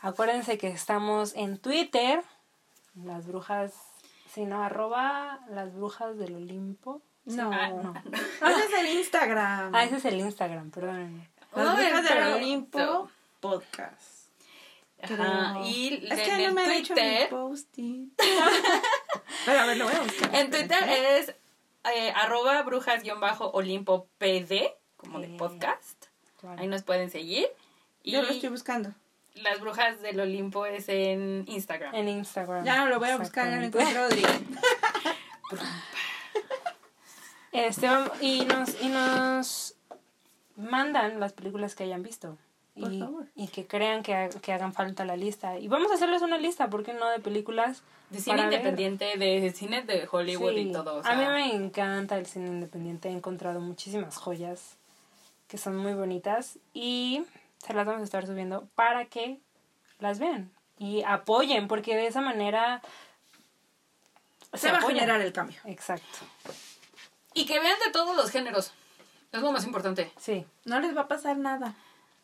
Acuérdense que estamos en Twitter, las brujas, si no, arroba las brujas del Olimpo. No. Ah, No. Ese es el Instagram. Ah, ese es el Instagram, perdónenme. Las Brujas del Olimpo Podcast. Ajá, y es en que no el me Twitter, posting. (laughs) Pero a ver, lo voy a buscar. en Twitter es eh, arroba brujas-olimpo pd, como de Eh, podcast. Claro. Ahí nos pueden seguir. Y Yo lo estoy buscando. las brujas del Olimpo es en Instagram. En Instagram. Ya lo voy a buscar, ya lo encuentro. Este, y nos, y nos mandan las películas que hayan visto. Por y, favor. y que crean que, ha- que hagan falta la lista. Y vamos a hacerles una lista, ¿por qué no? De películas. De cine para ver. independiente, de cine de Hollywood Sí. y todo. o sea, A mí me encanta el cine independiente. He encontrado muchísimas joyas que son muy bonitas. Y se las vamos a estar subiendo para que las vean. Y apoyen, porque de esa manera... Se va a generar el cambio. Exacto. Y que vean de todos los géneros. Es lo más importante. Sí. No les va a pasar nada.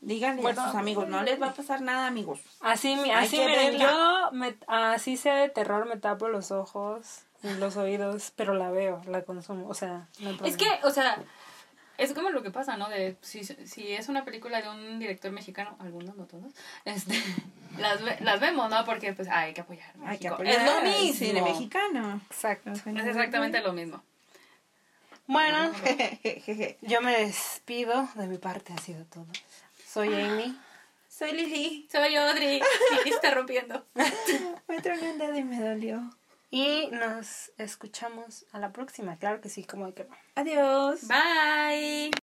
Díganle Bueno, a sus amigos, no les va a pasar nada, amigos. Así, así miren, verla. yo me, así sé de terror, me tapo los ojos y los oídos, pero la veo, la consumo, o sea, no hay Es que, o sea, es como lo que pasa, ¿no? De si, si es una película de un director mexicano, algunos, no todos, este, (laughs) las, ve- las vemos, ¿no? Porque pues hay que apoyar. Hay que apoyar Es lo mismo. cine mexicano. Exacto. Es exactamente lo mismo. Bueno, (laughs) yo me despido, de mi parte ha sido todo. Soy Amy. Soy Lili. Soy Audrey (laughs) y está rompiendo. (laughs) Me troné un dedo y me dolió. Y nos escuchamos a la próxima, claro que sí, como de que no. Adiós. Bye.